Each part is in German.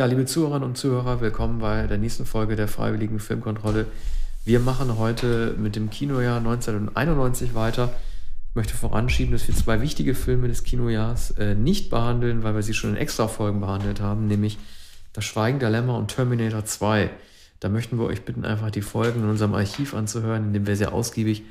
Ja, liebe Zuhörerinnen und Zuhörer, willkommen bei der nächsten Folge der Freiwilligen Filmkontrolle. Wir machen heute mit dem Kinojahr 1991 weiter. Ich möchte voranschieben, dass wir zwei wichtige Filme des Kinojahrs äh, nicht behandeln, weil wir sie schon in extra Folgen behandelt haben, nämlich Das Schweigen der Lämmer und Terminator 2. Da möchten wir euch bitten, einfach die Folgen in unserem Archiv anzuhören, in dem wir sehr ausgiebig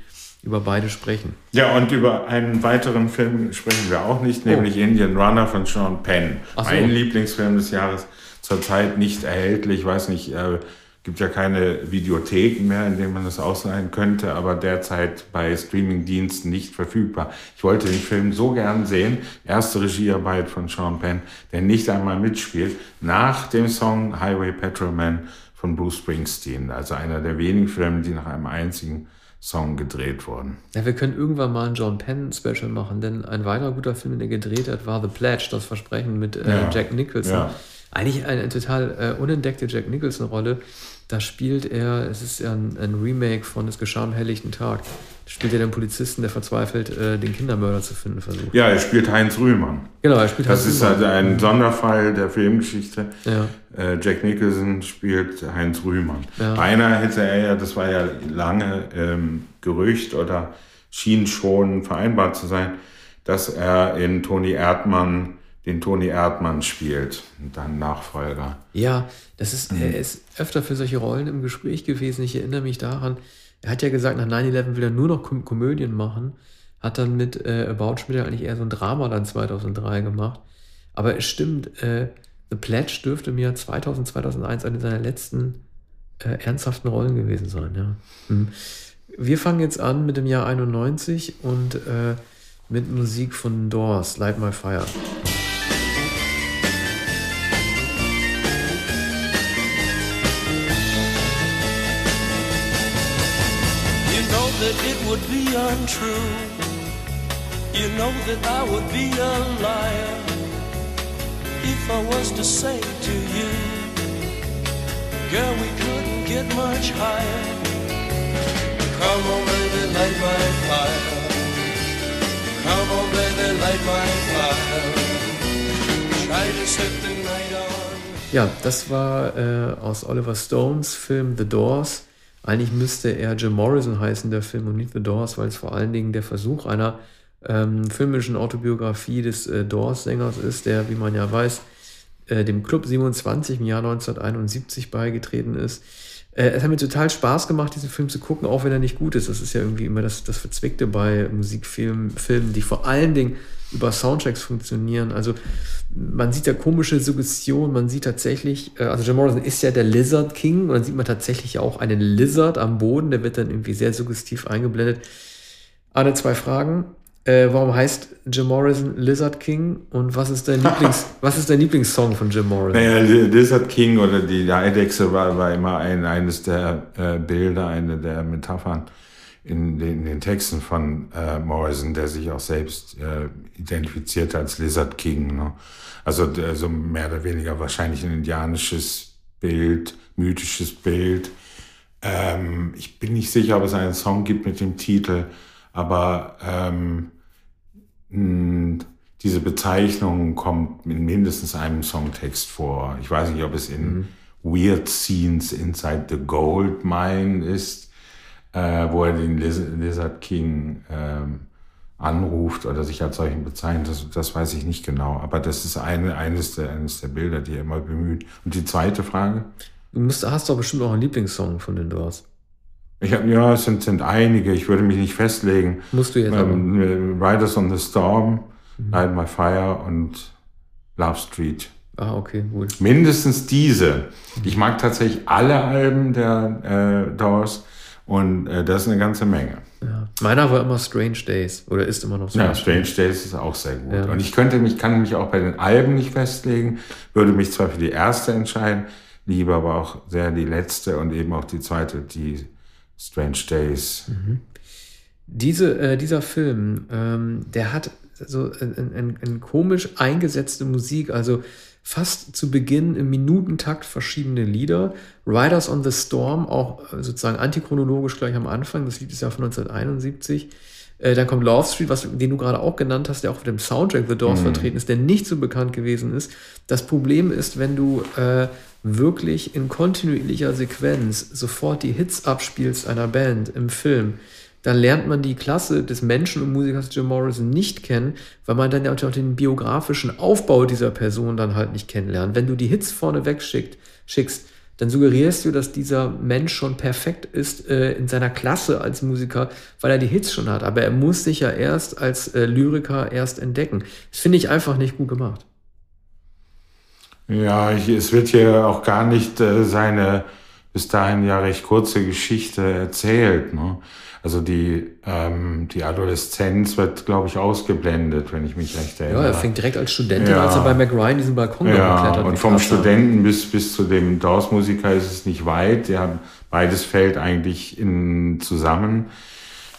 über beide sprechen. Ja, und über einen weiteren Film sprechen wir auch nicht, nämlich oh. Indian Runner von Sean Penn. So. Mein Lieblingsfilm des Jahres zurzeit nicht erhältlich. Ich weiß nicht, äh, gibt ja keine Videotheken mehr, in denen man das ausleihen könnte, aber derzeit bei Streamingdiensten nicht verfügbar. Ich wollte den Film so gern sehen. Erste Regiearbeit von Sean Penn, der nicht einmal mitspielt, nach dem Song Highway Patrolman von Bruce Springsteen. Also einer der wenigen Filme, die nach einem einzigen Song gedreht wurden. Ja, wir können irgendwann mal ein John Penn Special machen, denn ein weiterer guter Film, den er gedreht hat, war The Pledge, das Versprechen mit äh, ja. Jack Nicholson. Ja eigentlich eine total äh, unentdeckte Jack Nicholson-Rolle. Da spielt er, es ist ja ein, ein, Remake von Es geschah am helllichten Tag. Da spielt er den Polizisten, der verzweifelt äh, den Kindermörder zu finden versucht. Ja, er spielt Heinz Rühmann. Genau, er spielt das Heinz Rühmann. Das ist halt ein Sonderfall der Filmgeschichte. Ja. Äh, Jack Nicholson spielt Heinz Rühmann. Ja. Beinahe hätte er ja, das war ja lange ähm, Gerücht oder schien schon vereinbart zu sein, dass er in Toni Erdmann den Toni Erdmann spielt, dann Nachfolger. Ja, das ist, mhm. er ist öfter für solche Rollen im Gespräch gewesen. Ich erinnere mich daran, er hat ja gesagt, nach 9-11 will er nur noch Kom Komödien machen, hat dann mit äh, About Schmidt eigentlich eher so ein Drama dann 2003 gemacht. Aber es stimmt, äh, The Pledge dürfte mir 2000, 2001 eine seiner letzten äh, ernsthaften Rollen gewesen sein. Ja. Mhm. Wir fangen jetzt an mit dem Jahr 91 und äh, mit Musik von Doors, Light My Fire. Would be untrue. You know that I would be a liar if I was to say to you, Girl, we couldn't get much higher. Come on, baby, light my fire. Come on, baby, light my fire. Try to set the night on. Ja, das war äh, aus Oliver Stones Film The Doors. Eigentlich müsste er Jim Morrison heißen, der Film, und nicht The Doors, weil es vor allen Dingen der Versuch einer ähm, filmischen Autobiografie des äh, Doors-Sängers ist, der, wie man ja weiß, äh, dem Club 27 im Jahr 1971 beigetreten ist. Äh, es hat mir total Spaß gemacht, diesen Film zu gucken, auch wenn er nicht gut ist. Das ist ja irgendwie immer das, das Verzwickte bei Musikfilmen, Filmen, die vor allen Dingen über Soundtracks funktionieren. Also man sieht ja komische Suggestion, man sieht tatsächlich, äh, also Jim Morrison ist ja der Lizard King und dann sieht man tatsächlich auch einen Lizard am Boden, der wird dann irgendwie sehr suggestiv eingeblendet. Alle zwei Fragen. Äh, warum heißt Jim Morrison Lizard King und was ist dein Lieblings was ist dein Lieblingssong von Jim Morrison? Naja, Lizard King oder die Eidechse war, war immer ein, eines der äh, Bilder, eine der Metaphern in den, in den Texten von äh, Morrison, der sich auch selbst äh, identifiziert als Lizard King. Ne? Also, also mehr oder weniger wahrscheinlich ein indianisches Bild, mythisches Bild. Ähm, ich bin nicht sicher, ob es einen Song gibt mit dem Titel aber ähm, diese Bezeichnung kommt in mindestens einem Songtext vor. Ich weiß nicht, ob es in mhm. Weird Scenes Inside the Gold Mine ist, äh, wo er den Liz Lizard King ähm, anruft oder sich als solchen bezeichnet, das, das weiß ich nicht genau. Aber das ist eine, eines, der, eines der Bilder, die er immer bemüht. Und die zweite Frage? Du musst, hast doch bestimmt auch einen Lieblingssong von den Doors. Ich hab, ja, es sind, sind einige. Ich würde mich nicht festlegen. Musst du jetzt ähm, Riders on the Storm, mhm. Light My Fire und Love Street. Ah, okay, gut. Mindestens diese. Ich mag tatsächlich alle Alben der äh, Doors und äh, das ist eine ganze Menge. Ja. Meiner war immer Strange Days oder ist immer noch so. Ja, Strange Days ist auch sehr gut. Ja. Und ich könnte mich, kann mich auch bei den Alben nicht festlegen, würde mich zwar für die erste entscheiden, liebe aber auch sehr die letzte und eben auch die zweite, die Strange Days. Mhm. Diese, äh, dieser Film, ähm, der hat so ein, ein, ein, komisch eingesetzte Musik, also fast zu Beginn im Minutentakt verschiedene Lieder. Riders on the Storm, auch äh, sozusagen antichronologisch gleich am Anfang, das Lied ist ja von 1971. Äh, dann kommt Love Street, was, den du gerade auch genannt hast, der auch auf dem Soundtrack The Doors mhm. vertreten ist, der nicht so bekannt gewesen ist. Das Problem ist, wenn du äh, wirklich in kontinuierlicher Sequenz sofort die Hits abspielst einer Band im Film, dann lernt man die Klasse des Menschen und Musikers Jim Morrison nicht kennen, weil man dann ja auch den biografischen Aufbau dieser Person dann halt nicht kennenlernt. Wenn du die Hits vorne wegschickst, schickst, dann suggerierst du, dass dieser Mensch schon perfekt ist äh, in seiner Klasse als Musiker, weil er die Hits schon hat. Aber er muss sich ja erst als äh, Lyriker erst entdecken. Das finde ich einfach nicht gut gemacht. Ja, ich, es wird hier auch gar nicht äh, seine bis dahin ja recht kurze Geschichte erzählt. Ne? Also die, ähm, die Adoleszenz wird, glaube ich, ausgeblendet, wenn ich mich recht erinnere. Ja, er fängt direkt als Student ja. als er bei McRyan diesen Balkon ja, Und vom Klasse. Studenten bis, bis zu dem Doors-Musiker ist es nicht weit. Ja, beides fällt eigentlich in, zusammen.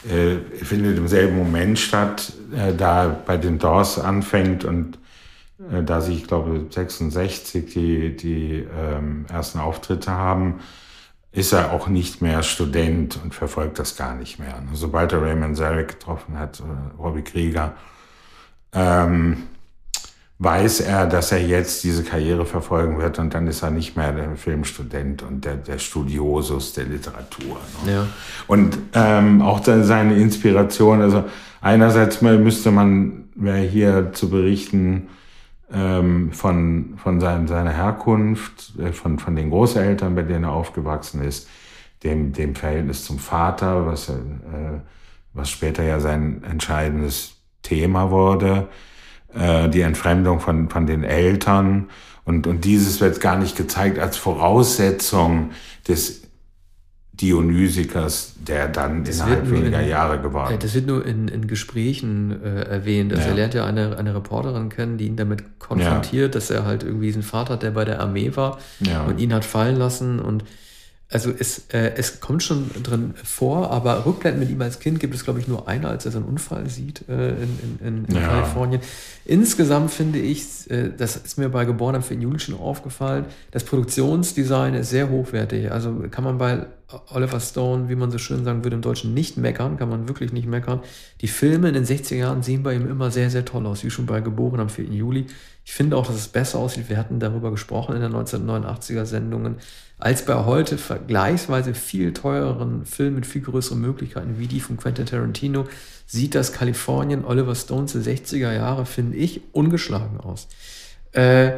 Äh, findet im selben Moment statt, äh, da bei den Doors anfängt und da sie, ich glaube, 66 die, die ähm, ersten Auftritte haben, ist er auch nicht mehr Student und verfolgt das gar nicht mehr. Sobald er Raymond Zarek getroffen hat, oder Robbie Krieger, ähm, weiß er, dass er jetzt diese Karriere verfolgen wird und dann ist er nicht mehr der Filmstudent und der, der Studiosus der Literatur. Ne? Ja. Und ähm, auch seine Inspiration, also einerseits müsste man, wäre hier zu berichten, ähm, von, von sein, seiner Herkunft, äh, von, von den Großeltern, bei denen er aufgewachsen ist, dem, dem Verhältnis zum Vater, was, äh, was später ja sein entscheidendes Thema wurde, äh, die Entfremdung von, von den Eltern. Und, und dieses wird gar nicht gezeigt als Voraussetzung des Dionysikers, der dann das innerhalb weniger in, Jahre geworden ist. Das wird nur in, in Gesprächen äh, erwähnt. Also ja. er lernt ja eine, eine Reporterin kennen, die ihn damit konfrontiert, ja. dass er halt irgendwie diesen Vater hat, der bei der Armee war ja. und ihn hat fallen lassen und also es, äh, es kommt schon drin vor, aber Rückblenden mit ihm als Kind gibt es, glaube ich, nur eine, als er seinen Unfall sieht äh, in, in, in ja. Kalifornien. Insgesamt finde ich, äh, das ist mir bei Geborenem für Juli schon aufgefallen, das Produktionsdesign ist sehr hochwertig. Also kann man bei Oliver Stone, wie man so schön sagen würde, im Deutschen nicht meckern, kann man wirklich nicht meckern. Die Filme in den 60er Jahren sehen bei ihm immer sehr, sehr toll aus, wie schon bei Geboren am 4. Juli. Ich finde auch, dass es besser aussieht. Wir hatten darüber gesprochen in den 1989er Sendungen als bei heute vergleichsweise viel teureren Filmen mit viel größeren Möglichkeiten wie die von Quentin Tarantino sieht das Kalifornien Oliver Stones der 60er Jahre, finde ich, ungeschlagen aus. Äh,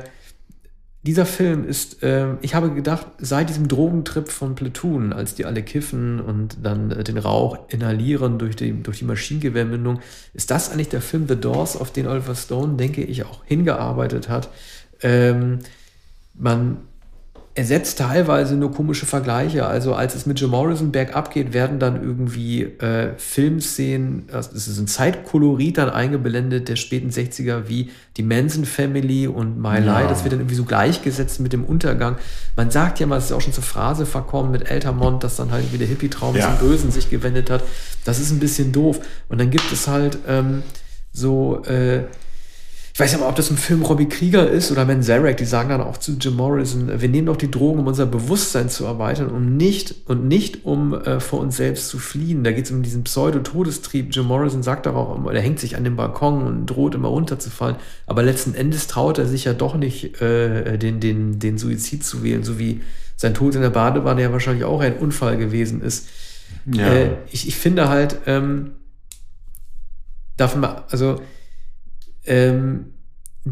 dieser Film ist, äh, ich habe gedacht, seit diesem Drogentrip von Platoon, als die alle kiffen und dann äh, den Rauch inhalieren durch die, durch die Maschinengewehrmündung, ist das eigentlich der Film The Doors, auf den Oliver Stone, denke ich, auch hingearbeitet hat. Ähm, man ersetzt teilweise nur komische Vergleiche. Also als es mit Jim Morrison bergab geht, werden dann irgendwie äh, Filmszenen, also es ist ein Zeitkolorit dann eingeblendet der späten 60er wie die Manson Family und My ja. Life. Das wird dann irgendwie so gleichgesetzt mit dem Untergang. Man sagt ja mal, es ist auch schon zur Phrase verkommen mit Eltermont, dass dann halt wieder Hippie-Traum ja. zum Bösen sich gewendet hat. Das ist ein bisschen doof. Und dann gibt es halt ähm, so äh, ich weiß ja mal, ob das ein Film Robbie Krieger ist oder Ben Zarek, die sagen dann auch zu Jim Morrison, wir nehmen doch die Drogen, um unser Bewusstsein zu erweitern, um nicht und nicht um äh, vor uns selbst zu fliehen. Da geht es um diesen Pseudo-Todestrieb. Jim Morrison sagt doch auch immer, er hängt sich an den Balkon und droht immer runterzufallen. Aber letzten Endes traut er sich ja doch nicht, äh, den, den, den Suizid zu wählen, so wie sein Tod in der Badewanne ja wahrscheinlich auch ein Unfall gewesen ist. Ja. Äh, ich, ich finde halt, ähm, darf man, also ähm,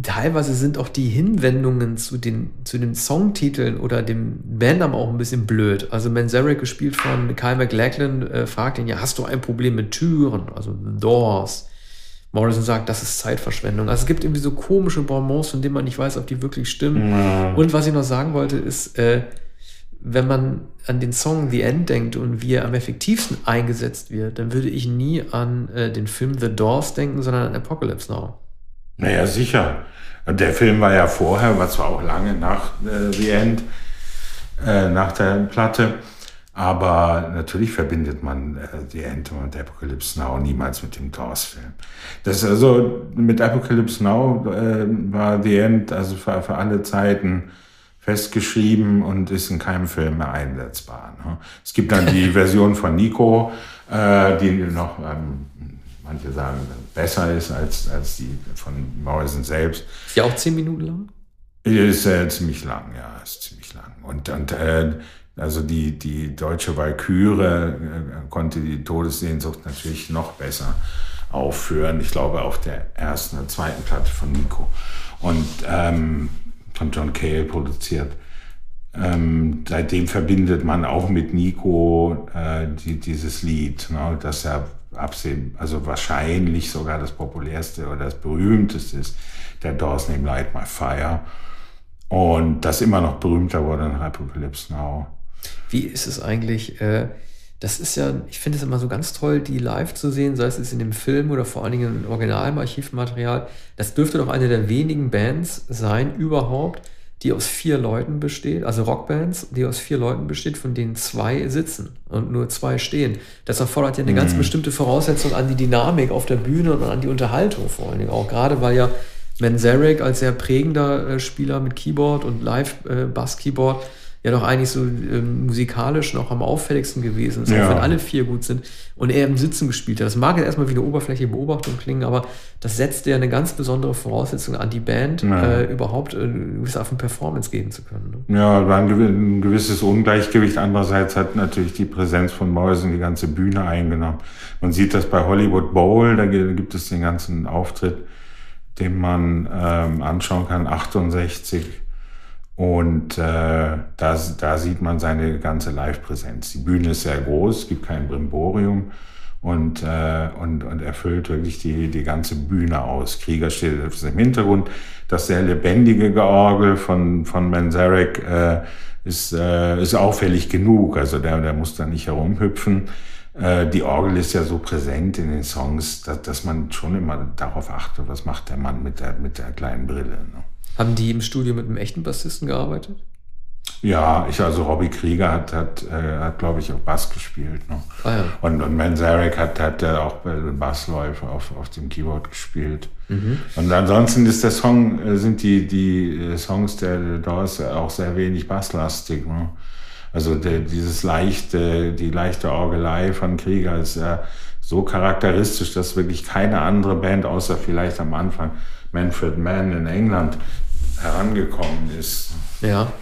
teilweise sind auch die Hinwendungen zu den, zu den Songtiteln oder dem Bandnamen auch ein bisschen blöd. Also Manzarek, gespielt von Kyle McLachlan, äh, fragt ihn ja, hast du ein Problem mit Türen? Also Doors. Morrison sagt, das ist Zeitverschwendung. Also es gibt irgendwie so komische Bonbons, von denen man nicht weiß, ob die wirklich stimmen. Ja. Und was ich noch sagen wollte, ist, äh, wenn man an den Song The End denkt und wie er am effektivsten eingesetzt wird, dann würde ich nie an äh, den Film The Doors denken, sondern an Apocalypse Now. Naja, sicher. Der Film war ja vorher, war zwar auch lange nach äh, The End, äh, nach der Platte, aber natürlich verbindet man äh, The End und Apocalypse Now niemals mit dem Doors-Film. Das also mit Apocalypse Now äh, war The End also für, für alle Zeiten festgeschrieben und ist in keinem Film mehr einsetzbar. Ne? Es gibt dann die Version von Nico, äh, die noch ähm, manche sagen, besser ist als, als die von Morrison selbst. Ist ja auch zehn Minuten lang? Ist äh, ziemlich lang, ja, ist ziemlich lang. Und, und äh, also die, die deutsche Walküre äh, konnte die Todessehnsucht natürlich noch besser aufführen. Ich glaube auf der ersten oder zweiten Platte von Nico und ähm, von John Cale produziert. Ähm, seitdem verbindet man auch mit Nico äh, die, dieses Lied, ne, das ja absehen, also wahrscheinlich sogar das populärste oder das berühmteste ist, der Doors Name Light My Fire. Und das immer noch berühmter wurde in Apocalypse Now. Wie ist es eigentlich? Äh, das ist ja, ich finde es immer so ganz toll, die live zu sehen, sei es in dem Film oder vor allen Dingen im originalen Archivmaterial. Das dürfte doch eine der wenigen Bands sein überhaupt, die aus vier Leuten besteht, also Rockbands, die aus vier Leuten besteht, von denen zwei sitzen und nur zwei stehen. Das erfordert ja eine mhm. ganz bestimmte Voraussetzung an die Dynamik auf der Bühne und an die Unterhaltung vor allen Dingen auch. Gerade weil ja Manzarek als sehr prägender äh, Spieler mit Keyboard und Live-Bass-Keyboard äh, ja doch eigentlich so ähm, musikalisch noch am auffälligsten gewesen ist, ja. auch wenn alle vier gut sind und er im Sitzen gespielt hat. Das mag jetzt erstmal wie eine oberflächliche Beobachtung klingen, aber das setzt ja eine ganz besondere Voraussetzung an die Band, ja. äh, überhaupt äh, auf eine Performance gehen zu können. Ne? Ja, war ein, ein, gewisses Ungleichgewicht. Andererseits hat natürlich die Präsenz von Morrison die ganze Bühne eingenommen. Man sieht das bei Hollywood Bowl, da gibt es den ganzen Auftritt, den man ähm, anschauen kann, 68 und äh, da, da sieht man seine ganze Live-Präsenz. Die Bühne ist sehr groß, gibt kein Brimborium und, äh, und, und erfüllt wirklich die, die ganze Bühne aus. Krieger steht im Hintergrund. Das sehr lebendige Georgel von, von Manzarek äh, ist, äh, ist auffällig genug. Also der, der muss da nicht herumhüpfen. Äh, die Orgel ist ja so präsent in den Songs, dass, dass man schon immer darauf achtet, was macht der Mann mit der, mit der kleinen Brille. Ne? Haben die im Studio mit einem echten Bassisten gearbeitet? Ja, ich, also Robbie Krieger hat, hat, äh, hat glaube ich, auch Bass gespielt. Ne? Ah, ja. Und, und Manzarek hat, hat äh, auch Bassläufe auf, auf dem Keyboard gespielt. Mhm. Und ansonsten ist der Song, äh, sind die, die äh, Songs der Doors auch sehr wenig basslastig. Ne? Also der, dieses leichte, die leichte Orgelei von Krieger ist ja so charakteristisch, dass wirklich keine andere Band, außer vielleicht am Anfang Manfred Mann in England, herangekommen ist. Ja,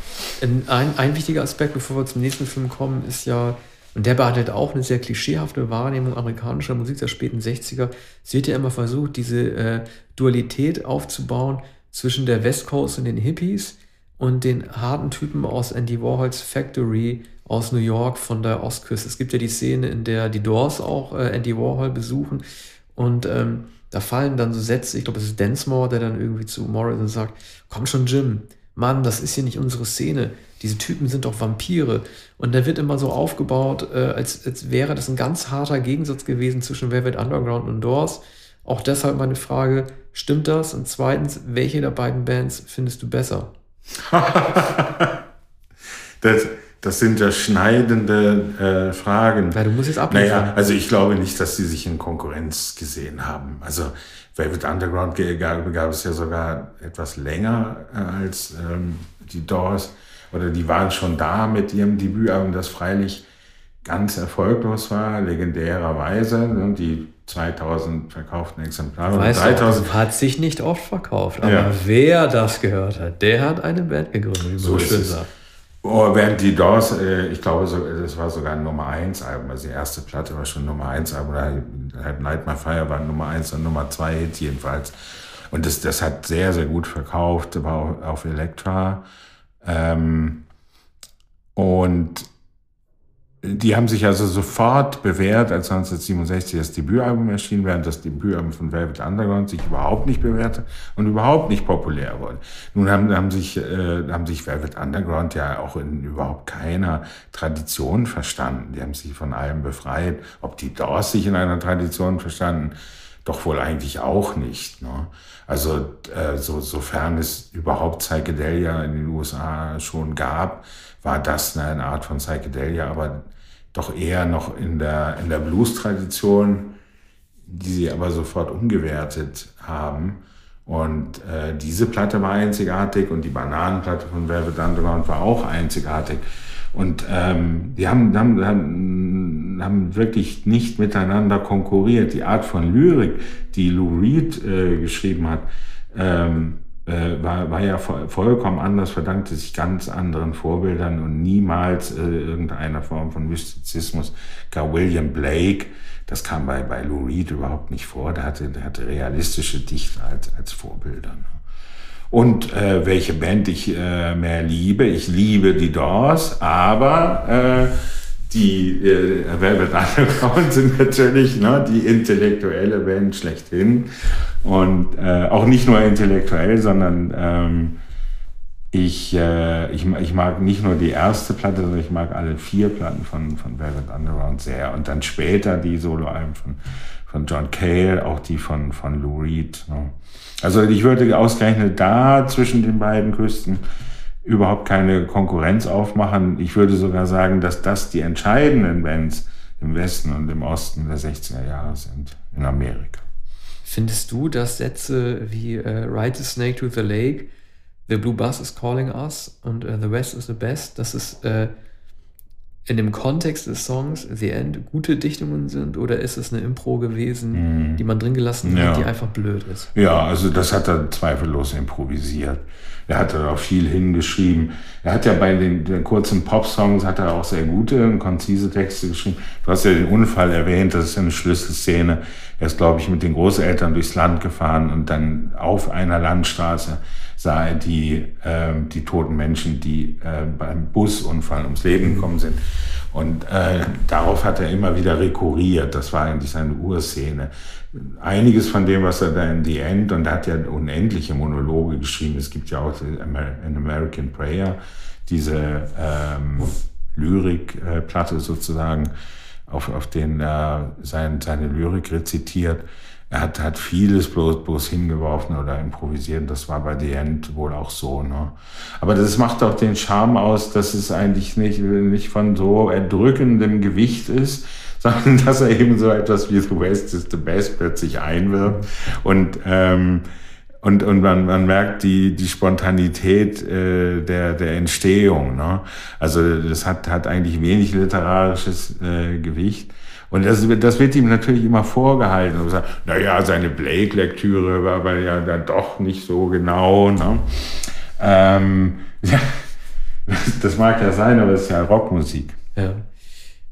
ein, ein wichtiger Aspekt, bevor wir zum nächsten Film kommen, ist ja, und der behandelt auch eine sehr klischeehafte Wahrnehmung amerikanischer Musik der späten 60er. Sie hat ja immer versucht, diese äh, Dualität aufzubauen zwischen der West Coast und den Hippies und den harten Typen aus Andy Warhols Factory aus New York von der Ostküste. Es gibt ja die Szene, in der die Doors auch äh, Andy Warhol besuchen und ähm, da fallen dann so Sätze, ich glaube, es ist Densmore, der dann irgendwie zu Morrison sagt, komm schon, Jim, Mann, das ist hier nicht unsere Szene. Diese Typen sind doch Vampire. Und da wird immer so aufgebaut, äh, als, als wäre das ein ganz harter Gegensatz gewesen zwischen Velvet Underground und Doors. Auch deshalb meine Frage, stimmt das? Und zweitens, welche der beiden Bands findest du besser? das, das sind ja schneidende äh, Fragen. Ja, du musst jetzt abliefern. Naja, also ich glaube nicht, dass sie sich in Konkurrenz gesehen haben. Also Velvet Underground gab, es ja sogar etwas länger äh, als ähm, die Doors. Oder die waren schon da mit ihrem Debütalbum, das freilich ganz erfolglos war, legendärerweise. Ne, die 2000 verkauften Exemplare. Weißt 3000 hat sich nicht oft verkauft, aber ja. wer das gehört hat, der hat eine Band gegründet, wie man so schön sagt. Oh, während die Doors, äh, ich glaube, so, das war sogar ein Nummer 1 Album, also die erste Platte war schon Nummer 1 Album, oder halt Night My Fire war Nummer 1 und Nummer 2 Hit jedenfalls. Und das, das hat sehr, sehr gut verkauft, war auf Elektra. Ähm, und die haben sich also sofort bewährt, als 1967 das Debütalbum erschien, während das Debütalbum von Velvet Underground sich überhaupt nicht bewährte und überhaupt nicht populär wurde. Nun haben, haben, sich, äh, haben sich Velvet Underground ja auch in überhaupt keiner Tradition verstanden. Die haben sich von allem befreit. Ob die Doors sich in einer Tradition verstanden, doch wohl eigentlich auch nicht. Ne? Also äh, so, sofern es überhaupt Psychedelia in den USA schon gab, war das eine Art von Psychedelia, aber doch eher noch in der, in der Blues-Tradition, die sie aber sofort umgewertet haben. Und äh, diese Platte war einzigartig und die Bananenplatte von Velvet Underground war auch einzigartig. Und ähm, die haben, haben, haben haben, wirklich nicht miteinander konkurriert. Die Art von Lyrik, die Lou Reed äh, geschrieben hat, ähm, äh, war, war ja vollkommen anders, verdankte sich ganz anderen Vorbildern und niemals äh, irgendeiner Form von Mystizismus. Gar William Blake, das kam bei, bei Lou Reed überhaupt nicht vor, der hatte, der hatte realistische Dichter als, als Vorbilder. Ne? Und äh, welche Band ich äh, mehr liebe, ich liebe die Doors, aber äh, die äh, Underground sind natürlich ne, die intellektuelle Band schlechthin. Und äh, auch nicht nur intellektuell, sondern ähm, ich, äh, ich, ich mag nicht nur die erste Platte, sondern ich mag alle vier Platten von, von Velvet Underground sehr. Und dann später die Soloalben von, von John Cale, auch die von, von Lou Reed. Ne. Also ich würde ausgerechnet da zwischen den beiden Küsten überhaupt keine Konkurrenz aufmachen. Ich würde sogar sagen, dass das die entscheidenden Bands im Westen und im Osten der 60er Jahre sind in Amerika. Findest du, dass Sätze wie uh, Ride the Snake to the Lake, The Blue Bus is calling us und uh, The West is the best, dass es uh, in dem Kontext des Songs The End gute Dichtungen sind oder ist es eine Impro gewesen, mm. die man drin gelassen hat, ja. die einfach blöd ist? Ja, also das hat er zweifellos improvisiert. Er hat da auch viel hingeschrieben. Er hat ja bei den, den kurzen Pop-Songs hat er auch sehr gute und konzise Texte geschrieben. Du hast ja den Unfall erwähnt, das ist eine Schlüsselszene. Er ist, glaube ich, mit den Großeltern durchs Land gefahren und dann auf einer Landstraße sah er die, äh, die toten Menschen, die äh, beim Busunfall ums Leben gekommen sind. Und äh, darauf hat er immer wieder rekurriert. Das war eigentlich seine Urszene. Einiges von dem, was er da in The End, und er hat ja unendliche Monologe geschrieben. Es gibt ja auch An American Prayer, diese ähm, Lyrikplatte sozusagen, auf, auf den er sein, seine Lyrik rezitiert er hat, hat vieles bloß, bloß hingeworfen oder improvisiert. Das war bei The End wohl auch so. Ne? Aber das macht auch den Charme aus, dass es eigentlich nicht, nicht von so erdrückendem Gewicht ist, sondern dass er eben so etwas wie The West is the Best plötzlich einwirbt. Und, ähm, und, und man, man merkt die, die Spontanität äh, der, der Entstehung. Ne? Also das hat, hat eigentlich wenig literarisches äh, Gewicht. Und das, das wird ihm natürlich immer vorgehalten. Und sagt, naja, seine Blake-Lektüre war aber ja dann doch nicht so genau. Ne? Ähm, ja, das mag ja sein, aber es ist ja Rockmusik. Ja.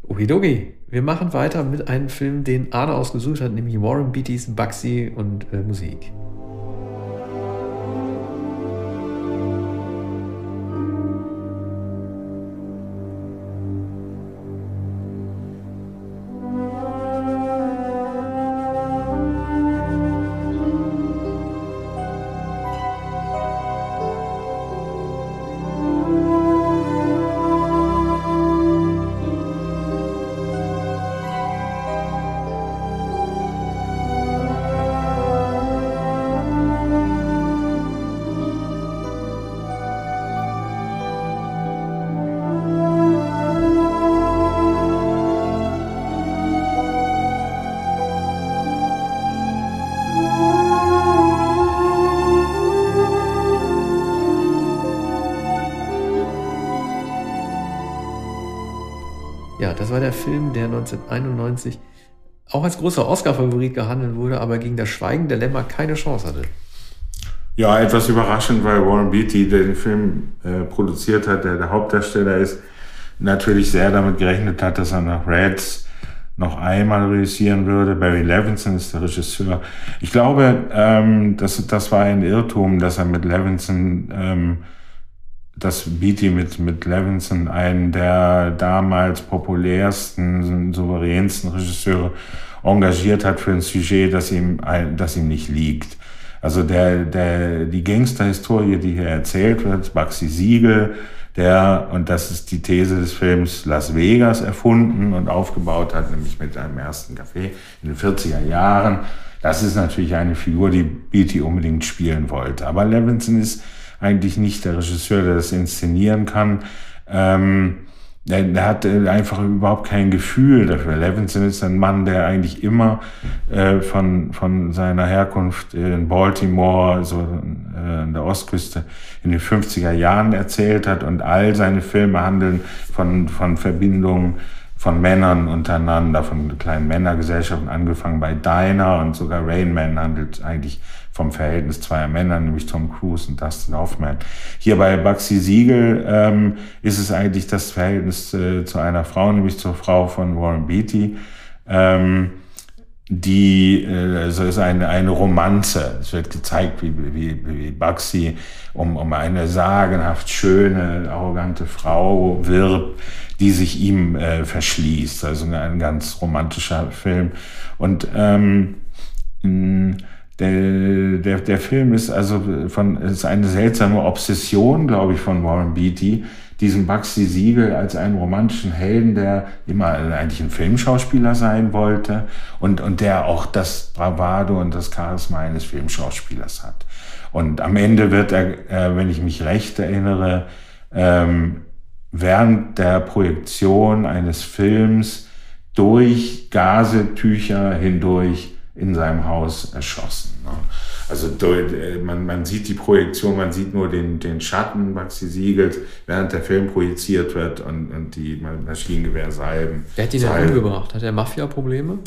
Okidoki. Wir machen weiter mit einem Film, den Arne ausgesucht hat, nämlich Warren Beatty's Bugsy und äh, Musik. Das war der Film, der 1991 auch als großer Oscar-Favorit gehandelt wurde, aber gegen das Schweigen der Lämmer keine Chance hatte. Ja, etwas überraschend, weil Warren Beatty, der den Film äh, produziert hat, der der Hauptdarsteller ist, natürlich sehr damit gerechnet hat, dass er nach Reds noch einmal realisieren würde. Barry Levinson ist der Regisseur. Ich glaube, ähm, das, das war ein Irrtum, dass er mit Levinson ähm, dass Beatty mit, mit Levinson einen der damals populärsten, souveränsten Regisseure engagiert hat für ein Sujet, das ihm, das ihm nicht liegt. Also der, der, die Gangsterhistorie, die hier erzählt wird, Baxi Siegel, der, und das ist die These des Films, Las Vegas erfunden und aufgebaut hat, nämlich mit einem ersten Café in den 40er Jahren. Das ist natürlich eine Figur, die Beatty unbedingt spielen wollte. Aber Levinson ist eigentlich nicht der Regisseur, der das inszenieren kann. Ähm, der, der hat äh, einfach überhaupt kein Gefühl dafür. Levinson ist ein Mann, der eigentlich immer äh, von, von seiner Herkunft in Baltimore, so äh, an der Ostküste, in den 50er Jahren erzählt hat und all seine Filme handeln von, von Verbindungen von Männern untereinander, von kleinen Männergesellschaften, angefangen bei Dinah und sogar Rain Man handelt eigentlich vom Verhältnis zweier Männer, nämlich Tom Cruise und Dustin Hoffman. Hier bei Baxi Siegel ähm, ist es eigentlich das Verhältnis äh, zu einer Frau, nämlich zur Frau von Warren Beatty. Ähm, die, äh, also ist eine, eine Romanze. Es wird gezeigt, wie, wie, wie Baxi um, um eine sagenhaft schöne, arrogante Frau wirbt, die sich ihm äh, verschließt. Also ein ganz romantischer Film. Und ähm, der, der, der Film ist also von, ist eine seltsame Obsession, glaube ich, von Warren Beatty, diesen Baxi Siegel als einen romantischen Helden, der immer eigentlich ein Filmschauspieler sein wollte und, und der auch das Bravado und das Charisma eines Filmschauspielers hat. Und am Ende wird er, äh, wenn ich mich recht erinnere, ähm, während der Projektion eines Films durch Gasetücher hindurch in seinem Haus erschossen. Ne? Also äh, man, man sieht die Projektion, man sieht nur den, den Schatten Maxi Siegels, während der Film projiziert wird und, und die Maschinengewehrsalben. Wer hat ihn denn umgebracht? Hat er Mafia-Probleme?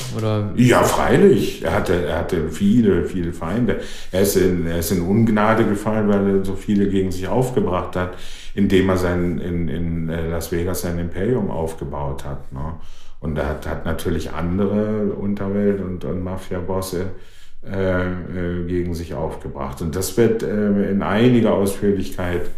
Ja, freilich. Er hatte, er hatte viele, viele Feinde. Er ist, in, er ist in Ungnade gefallen, weil er so viele gegen sich aufgebracht hat, indem er sein, in, in äh, Las Vegas sein Imperium aufgebaut hat. Ne? Und er hat, hat natürlich andere Unterwelt- und, und Mafia-Bosse äh, äh, gegen sich aufgebracht. Und das wird äh, in einiger Ausführlichkeit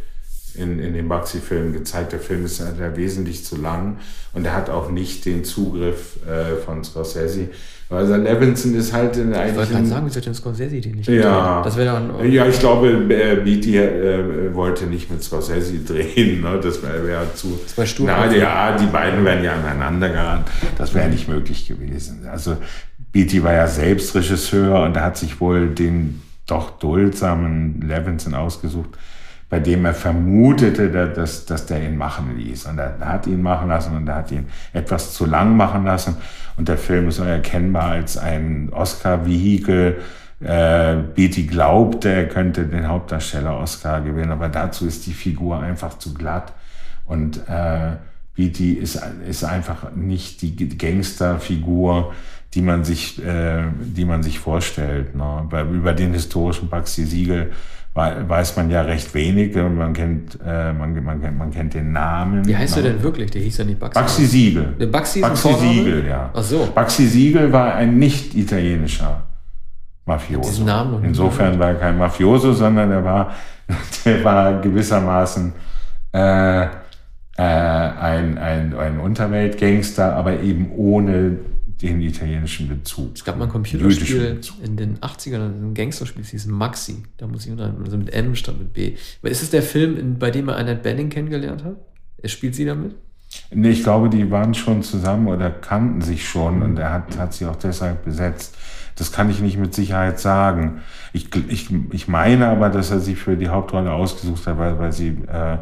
in, in dem Baxi-Film gezeigt. Der Film ist ja wesentlich zu lang und er hat auch nicht den Zugriff äh, von Scorsese. Also Levinson ist halt in eigentlich. Ich wollte gerade sagen, wieso hat denn Scorsese den nicht ja, Das wäre dann. Ja, ich glaube, äh, Beatty äh, wollte nicht mit Scorsese drehen. Ne? Das wäre wär zu. Das war stur. Na, ja, die beiden wären ja aneinander geraten. Das wäre nicht möglich gewesen. Also Beatty war ja selbst Regisseur und er hat sich wohl den doch duldsamen Levinson ausgesucht, bei dem er vermutete, dass, dass der ihn machen ließ. Und er hat ihn machen lassen und er hat ihn etwas zu lang machen lassen. Und der Film ist erkennbar als ein Oscar-Vehikel. Äh, Beatty glaubte, er könnte den Hauptdarsteller Oscar gewinnen, aber dazu ist die Figur einfach zu glatt. Und äh, Beatty ist, ist einfach nicht die Gangsterfigur, die man sich, äh, die man sich vorstellt. Ne? Über den historischen Baxi Siegel weiß man ja recht wenig. Man kennt, äh, man, man, kennt, man kennt den Namen. Wie heißt ne? er denn wirklich? Der hieß ja nicht Baxi. Baxi Siegel. Der Baxi, Baxi Siegel, ja. Ach so. Baxi Siegel war ein nicht italienischer Mafioso. Diesen Namen noch Insofern war er kein Mafioso, sondern er war, der war gewissermaßen äh, äh, ein, ein, ein Unterweltgangster, aber eben ohne den italienischen Bezug. Es gab mal ein Computerspiel in den 80ern, ein Gangsterspiel, das hieß Maxi. Da muss ich unterhalten, also mit M statt mit B. Aber ist es der Film, bei dem er Annette Benning kennengelernt hat? Er spielt sie damit? Nee, ich glaube, die waren schon zusammen oder kannten sich schon und er hat, hat sie auch deshalb besetzt. Das kann ich nicht mit Sicherheit sagen. Ich, ich, ich meine aber, dass er sie für die Hauptrolle ausgesucht hat, weil, weil sie äh,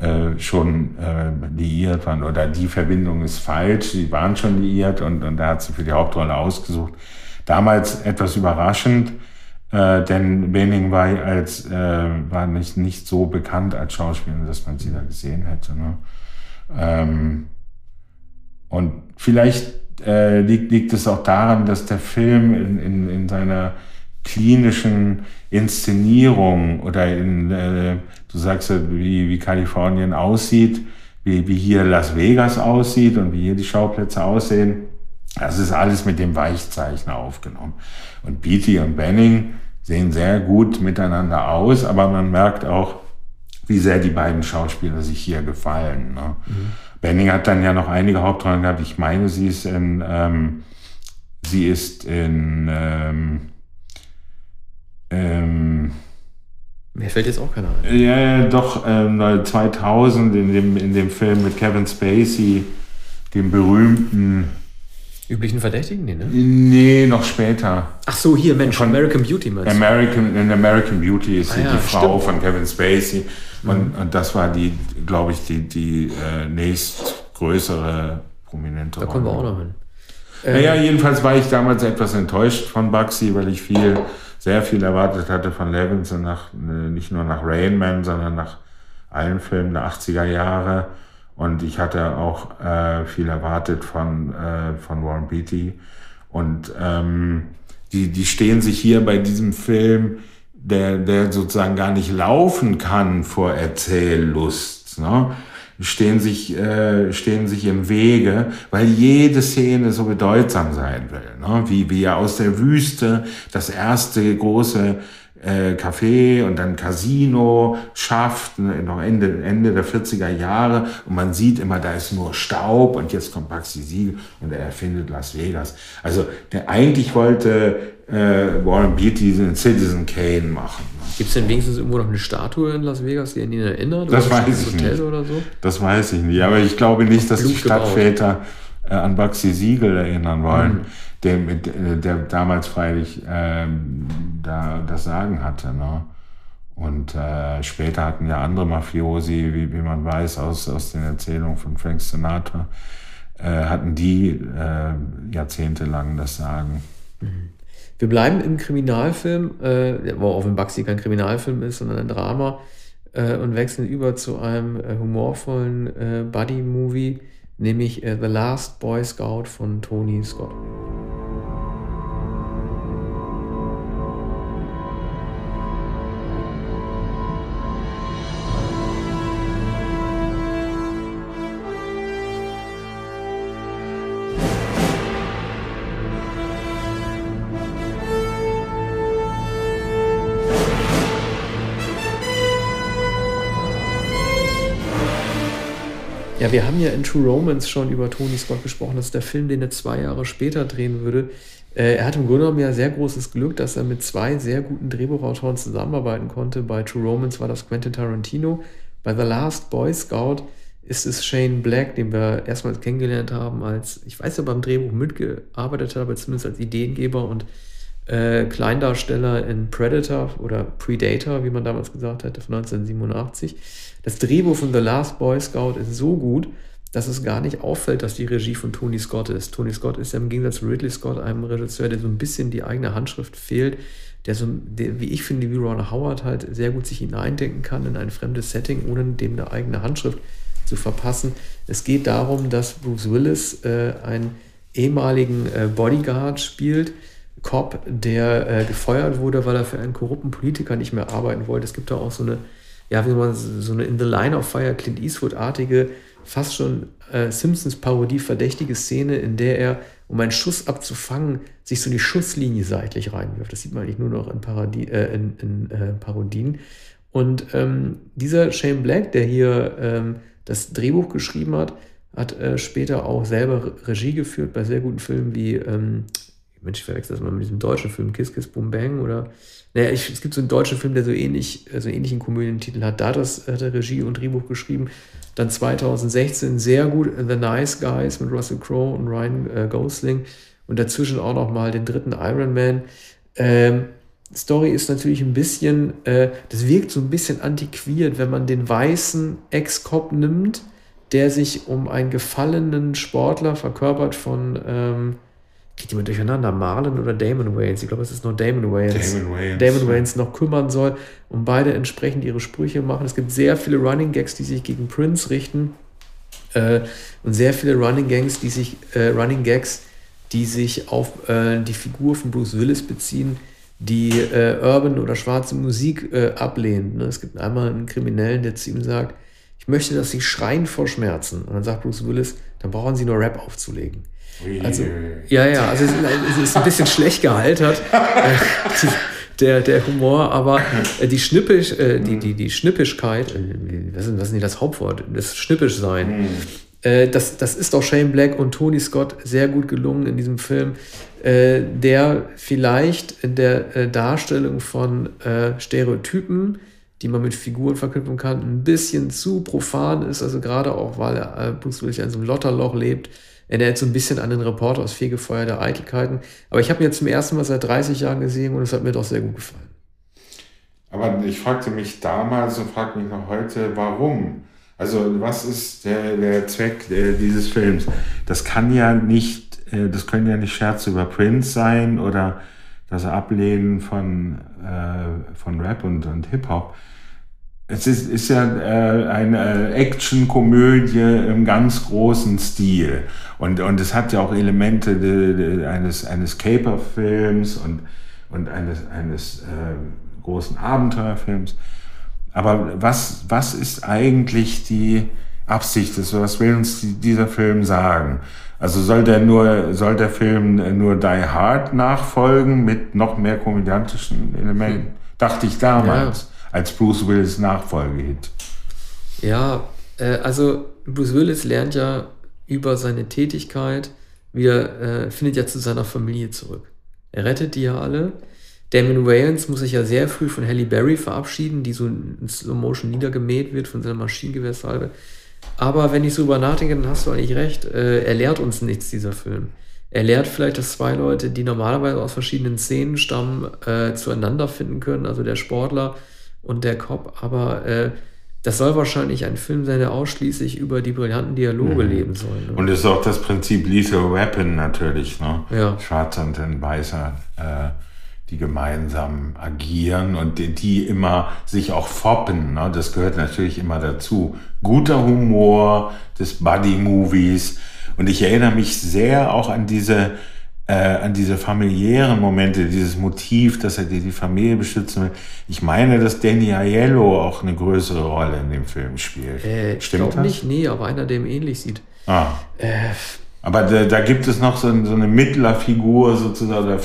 äh, schon äh, liiert waren oder die Verbindung ist falsch, sie waren schon liiert und, und da hat sie für die Hauptrolle ausgesucht. Damals etwas überraschend, äh, denn Benning war als äh, war nicht, nicht so bekannt als Schauspielerin, dass man sie da gesehen hätte. Ne? Ähm, und vielleicht äh, liegt, liegt es auch daran, dass der Film in, in, in seiner klinischen Inszenierung oder in, äh, du sagst ja, wie, wie Kalifornien aussieht, wie, wie hier Las Vegas aussieht und wie hier die Schauplätze aussehen. Das ist alles mit dem Weichzeichner aufgenommen. Und Beatty und Benning sehen sehr gut miteinander aus, aber man merkt auch, wie sehr die beiden Schauspieler sich hier gefallen. Ne? Mhm. Benning hat dann ja noch einige Hauptrollen gehabt. Ich meine, sie ist in, ähm, sie ist in, ähm, ähm, Mir fällt jetzt auch keiner ein. Ja, doch, ähm, 2000 in dem, in dem Film mit Kevin Spacey, dem berühmten. Üblichen Verdächtigen? Nee, ne? Nee, noch später. Ach so, hier, Mensch, von American Beauty meinst du? American, in American Beauty ist ah, ja, die Frau stimmt. von Kevin Spacey. Und, mhm. und das war die, glaube ich, die, die äh, nächstgrößere prominente Da kommen wir auch noch hin. Naja, ähm, jedenfalls war ich damals etwas enttäuscht von Bugsy, weil ich viel sehr viel erwartet hatte von Levinson nach, äh, nicht nur nach Rain Man, sondern nach allen Filmen der 80er Jahre. Und ich hatte auch äh, viel erwartet von, äh, von Warren Beatty. Und ähm, die, die stehen sich hier bei diesem Film, der, der sozusagen gar nicht laufen kann vor Erzähllust. Ne? Stehen sich, äh, stehen sich im Wege, weil jede Szene so bedeutsam sein will. Ne? Wie, wie er aus der Wüste das erste große äh, Café und dann Casino schafft, ne, noch Ende, Ende der 40er Jahre und man sieht immer, da ist nur Staub und jetzt kommt Baxi Siegel und er erfindet Las Vegas. Also der eigentlich wollte äh, Warren Beatty den Citizen Kane machen. Gibt es denn wenigstens irgendwo noch eine Statue in Las Vegas, die an ihn erinnert? Das weiß ich nicht. Oder so? Das weiß ich nicht, aber ich glaube nicht, dass Blut die Stadtväter äh, an Baxi Siegel erinnern wollen. Mhm der, äh, der damals freilich ähm, da das Sagen hatte. Ne? Und äh, später hatten ja andere Mafiosi, wie, wie man weiß aus, aus den Erzählungen von Frank Sinatra, äh, hatten die äh, jahrzehntelang das Sagen. Mhm. Wir bleiben im Kriminalfilm, äh, wo auch wenn Baxi kein Kriminalfilm ist, sondern ein Drama, äh, und wechseln über zu einem äh, humorvollen äh, Buddy-Movie nämlich äh, The Last Boy Scout von Tony Scott. Wir haben ja in True Romance schon über Tony Scott gesprochen. Das ist der Film, den er zwei Jahre später drehen würde. Äh, er hat im Grunde genommen ja sehr großes Glück, dass er mit zwei sehr guten Drehbuchautoren zusammenarbeiten konnte. Bei True Romance war das Quentin Tarantino. Bei The Last Boy Scout ist es Shane Black, den wir erstmals kennengelernt haben, als, ich weiß ja, beim Drehbuch mitgearbeitet hat, aber zumindest als Ideengeber und äh, Kleindarsteller in Predator oder Predator, wie man damals gesagt hätte, von 1987. Das Drehbuch von The Last Boy Scout ist so gut, dass es gar nicht auffällt, dass die Regie von Tony Scott ist. Tony Scott ist ja im Gegensatz zu Ridley Scott einem Regisseur, der so ein bisschen die eigene Handschrift fehlt, der so, der, wie ich finde, wie Ron Howard halt sehr gut sich hineindenken kann in ein fremdes Setting, ohne dem eine eigene Handschrift zu verpassen. Es geht darum, dass Bruce Willis äh, einen ehemaligen äh, Bodyguard spielt, Cop, der äh, gefeuert wurde, weil er für einen korrupten Politiker nicht mehr arbeiten wollte. Es gibt da auch so eine ja, wie man so eine In the Line of Fire Clint Eastwood-artige, fast schon äh, Simpsons-Parodie verdächtige Szene, in der er, um einen Schuss abzufangen, sich so in die Schusslinie seitlich reinwirft. Das sieht man eigentlich nur noch in, Parodie, äh, in, in äh, Parodien. Und ähm, dieser Shane Black, der hier ähm, das Drehbuch geschrieben hat, hat äh, später auch selber Regie geführt bei sehr guten Filmen wie, ähm, Mensch, ich verwechsel das mal mit diesem deutschen Film Kiss Kiss Boom Bang oder naja, ich, es gibt so einen deutschen Film, der so ähnlich, so einen ähnlichen Komödientitel hat. Da hat, das, hat er Regie und Drehbuch geschrieben. Dann 2016 sehr gut The Nice Guys mit Russell Crowe und Ryan äh, Gosling. Und dazwischen auch noch mal den dritten Iron Man. Ähm, Story ist natürlich ein bisschen, äh, das wirkt so ein bisschen antiquiert, wenn man den weißen Ex-Cop nimmt, der sich um einen gefallenen Sportler verkörpert von ähm, geht jemand durcheinander, Marlon oder Damon Waynes? Ich glaube, es ist nur Damon Waynes. Damon Waynes. Damon Waynes noch kümmern soll und beide entsprechend ihre Sprüche machen. Es gibt sehr viele Running Gags, die sich gegen Prince richten äh, und sehr viele Running Gags, die sich äh, Running Gags, die sich auf äh, die Figur von Bruce Willis beziehen, die äh, Urban oder schwarze Musik äh, ablehnt. Ne? Es gibt einmal einen Kriminellen, der zu ihm sagt, ich möchte, dass sie schreien vor Schmerzen. Und dann sagt Bruce Willis, dann brauchen sie nur Rap aufzulegen. Also, ja, ja, also es ist, es ist ein bisschen schlecht gealtert, äh, der, der Humor, aber äh, die, Schnippisch, äh, die, die, die Schnippischkeit, was ist, was ist denn das Hauptwort? Das Schnippischsein. Mhm. Das, das ist auch Shane Black und Tony Scott sehr gut gelungen in diesem Film, der vielleicht in der Darstellung von Stereotypen, die man mit Figuren verknüpfen kann, ein bisschen zu profan ist, also gerade auch, weil er Bruce Willis in so einem Lotterloch lebt, erinnert so ein bisschen an den Reporter aus Fegefeuer der Eitelkeiten. Aber ich habe ihn jetzt zum ersten Mal seit 30 Jahren gesehen und es hat mir doch sehr gut gefallen. Aber ich fragte mich damals und frage mich noch heute, warum? Also was ist der, der Zweck dieses Films? Das kann ja nicht, äh, das können ja nicht Scherze über Prince sein oder das Ablehnen von, äh, von Rap und, und Hip-Hop. es ist, ist ja äh, eine Actionkomödie im ganz großen Stil. Und, und es hat ja auch Elemente de, de, eines, eines Caper-Films und, und eines, eines äh, großen Abenteuerfilms. Aber was, was ist eigentlich die Absicht was will uns die, dieser Film sagen? Also soll der nur, soll der Film nur Die Hard nachfolgen mit noch mehr komödiantischen Elementen? Hm. Dachte ich damals. Ja als Bruce Willis Nachfolgehit. Ja, äh, also Bruce Willis lernt ja über seine Tätigkeit, wieder, äh, findet ja zu seiner Familie zurück. Er rettet die ja alle. Damon Wayans muss sich ja sehr früh von Halle Berry verabschieden, die so in Slow Motion niedergemäht wird von seiner Maschinengewehrsalbe. Aber wenn ich so über nachdenke, dann hast du eigentlich recht. Äh, er lehrt uns nichts, dieser Film. Er lehrt vielleicht, dass zwei Leute, die normalerweise aus verschiedenen Szenen stammen, äh, zueinander finden können. Also der Sportler und der Cop, aber äh, das soll wahrscheinlich ein Film sein, der ausschließlich über die brillanten Dialoge mhm. leben soll. Ne? Und es ist auch das Prinzip Lethal Weapon natürlich, ne? Ja. Schwarzer und ein Weißer, äh, die gemeinsam agieren und die, die immer sich auch foppen, ne? Das gehört natürlich immer dazu. Guter Humor des Buddy-Movies. Und ich erinnere mich sehr auch an diese äh, an diese familiären Momente, dieses Motiv, dass er die, die Familie beschützen will. Ich meine, dass Danny Aiello auch eine größere Rolle in dem Film spielt. Äh, Stimmt ich das? nicht, nee, aber einer, der ihm ähnlich sieht. Ah. Äh, aber da, da, gibt es noch so, so eine Mittlerfigur, sozusagen, oder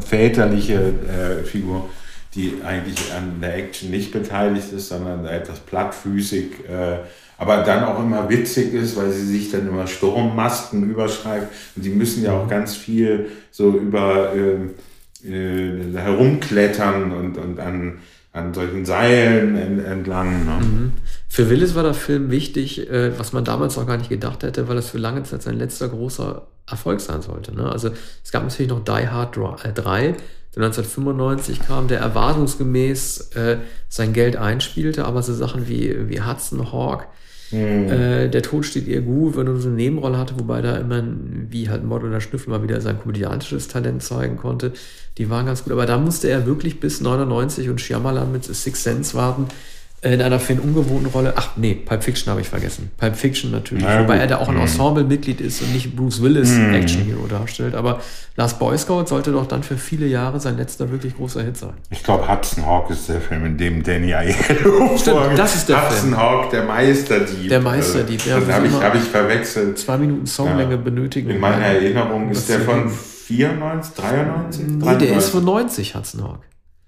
väterliche äh, Figur, die eigentlich an der Action nicht beteiligt ist, sondern etwas plattfüßig äh, aber dann auch immer witzig ist, weil sie sich dann immer Sturmmasken überschreibt. Und die müssen ja auch mhm. ganz viel so über äh, äh, herumklettern und, und an, an solchen Seilen entlang. Ne? Mhm. Für Willis war der Film wichtig, äh, was man damals noch gar nicht gedacht hätte, weil es für lange Zeit sein letzter großer Erfolg sein sollte. Ne? Also es gab natürlich noch Die Hard 3, äh, der 1995 kam, der erwartungsgemäß äh, sein Geld einspielte, aber so Sachen wie, wie Hudson Hawk, Mhm. Äh, der Tod steht ihr gut, wenn er so eine Nebenrolle hatte, wobei da immer, wie halt Mod oder Schnüffel mal wieder sein komödiantisches Talent zeigen konnte. Die waren ganz gut. Aber da musste er wirklich bis 99 und Shyamalan mit Six Sense warten, in einer für ihn ungewohnten Rolle. Ach nee, Pulp Fiction habe ich vergessen. Pulp Fiction natürlich. Na, Wobei er da auch ein mhm. Ensemble-Mitglied ist und nicht Bruce Willis mm. Action Hero darstellt. Aber Last Boy Scout sollte doch dann für viele Jahre sein letzter wirklich großer Hit sein. Ich glaube, Hudson Hawk ist der Film, in dem Danny Aiello Stimmt, das ist der Hudson Film. Hawk, der Meisterdieb. Der Meisterdieb, ja. Das habe ich, hab ich verwechselt. Zwei Minuten Songlänge ja. benötigen. In meiner Erinnerung ist der von 94, 93? Nee, 93? der ist von 90, Hudson Hawk.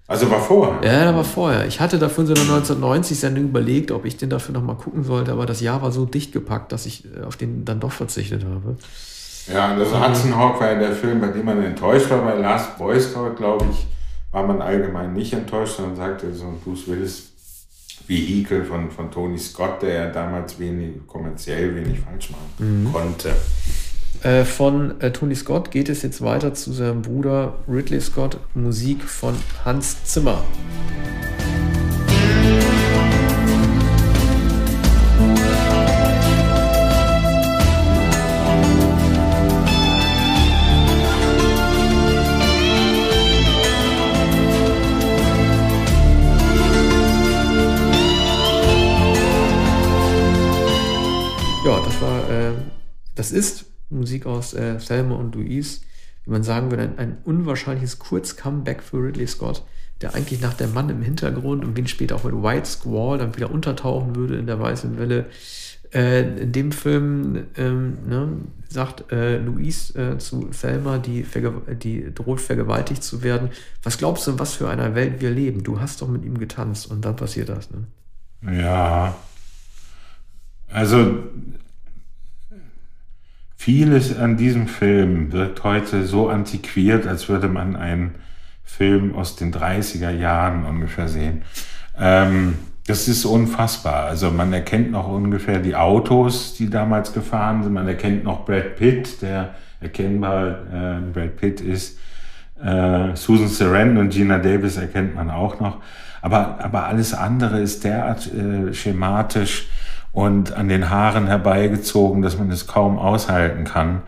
Also war vorher? Ja, der war vorher. Ich hatte dafür so eine 1990-Sendung überlegt, ob ich den dafür nochmal gucken sollte, aber das Jahr war so dicht gepackt, dass ich äh, auf den dann doch verzichtet habe. Ja, und das also Hudson Hawk war ja der Film, bei dem man enttäuscht war. Bei Last Boy Scout, glaube ich, war man allgemein nicht enttäuscht, sondern sagte so ein Bruce Willis Vehikel von, von Tony Scott, der ja damals wenig, kommerziell wenig falsch machen mhm. konnte. Äh, von äh, Tony Scott geht es jetzt weiter zu seinem Bruder Ridley Scott, Musik von Hans Zimmer. Ja, das war, äh, das ist Musik aus äh, Selma und Louise, wie man sagen würde, ein, ein unwahrscheinliches Kurz-Comeback für Ridley Scott, der eigentlich nach Der Mann im Hintergrund und wenig später auch mit White Squall dann wieder untertauchen würde in der Weißen Welle. Äh, in dem Film ähm, ne, sagt äh, Louise äh, zu Selma, die, die droht vergewaltigt zu werden. Was glaubst du, in was für einer Welt wir leben? Du hast doch mit ihm getanzt und dann passiert das. Ne? Ja. Also Vieles an diesem Film wirkt heute so antiquiert, als würde man einen Film aus den 30er Jahren ungefähr sehen. Ähm, das ist unfassbar. Also man erkennt noch ungefähr die Autos, die damals gefahren sind. Man erkennt noch Brad Pitt, der erkennbar äh, Brad Pitt ist. Äh, Susan Sarandon und Gina Davis erkennt man auch noch. Aber, aber alles andere ist derart äh, schematisch und an den Haaren herbeigezogen, dass man es kaum aushalten kann.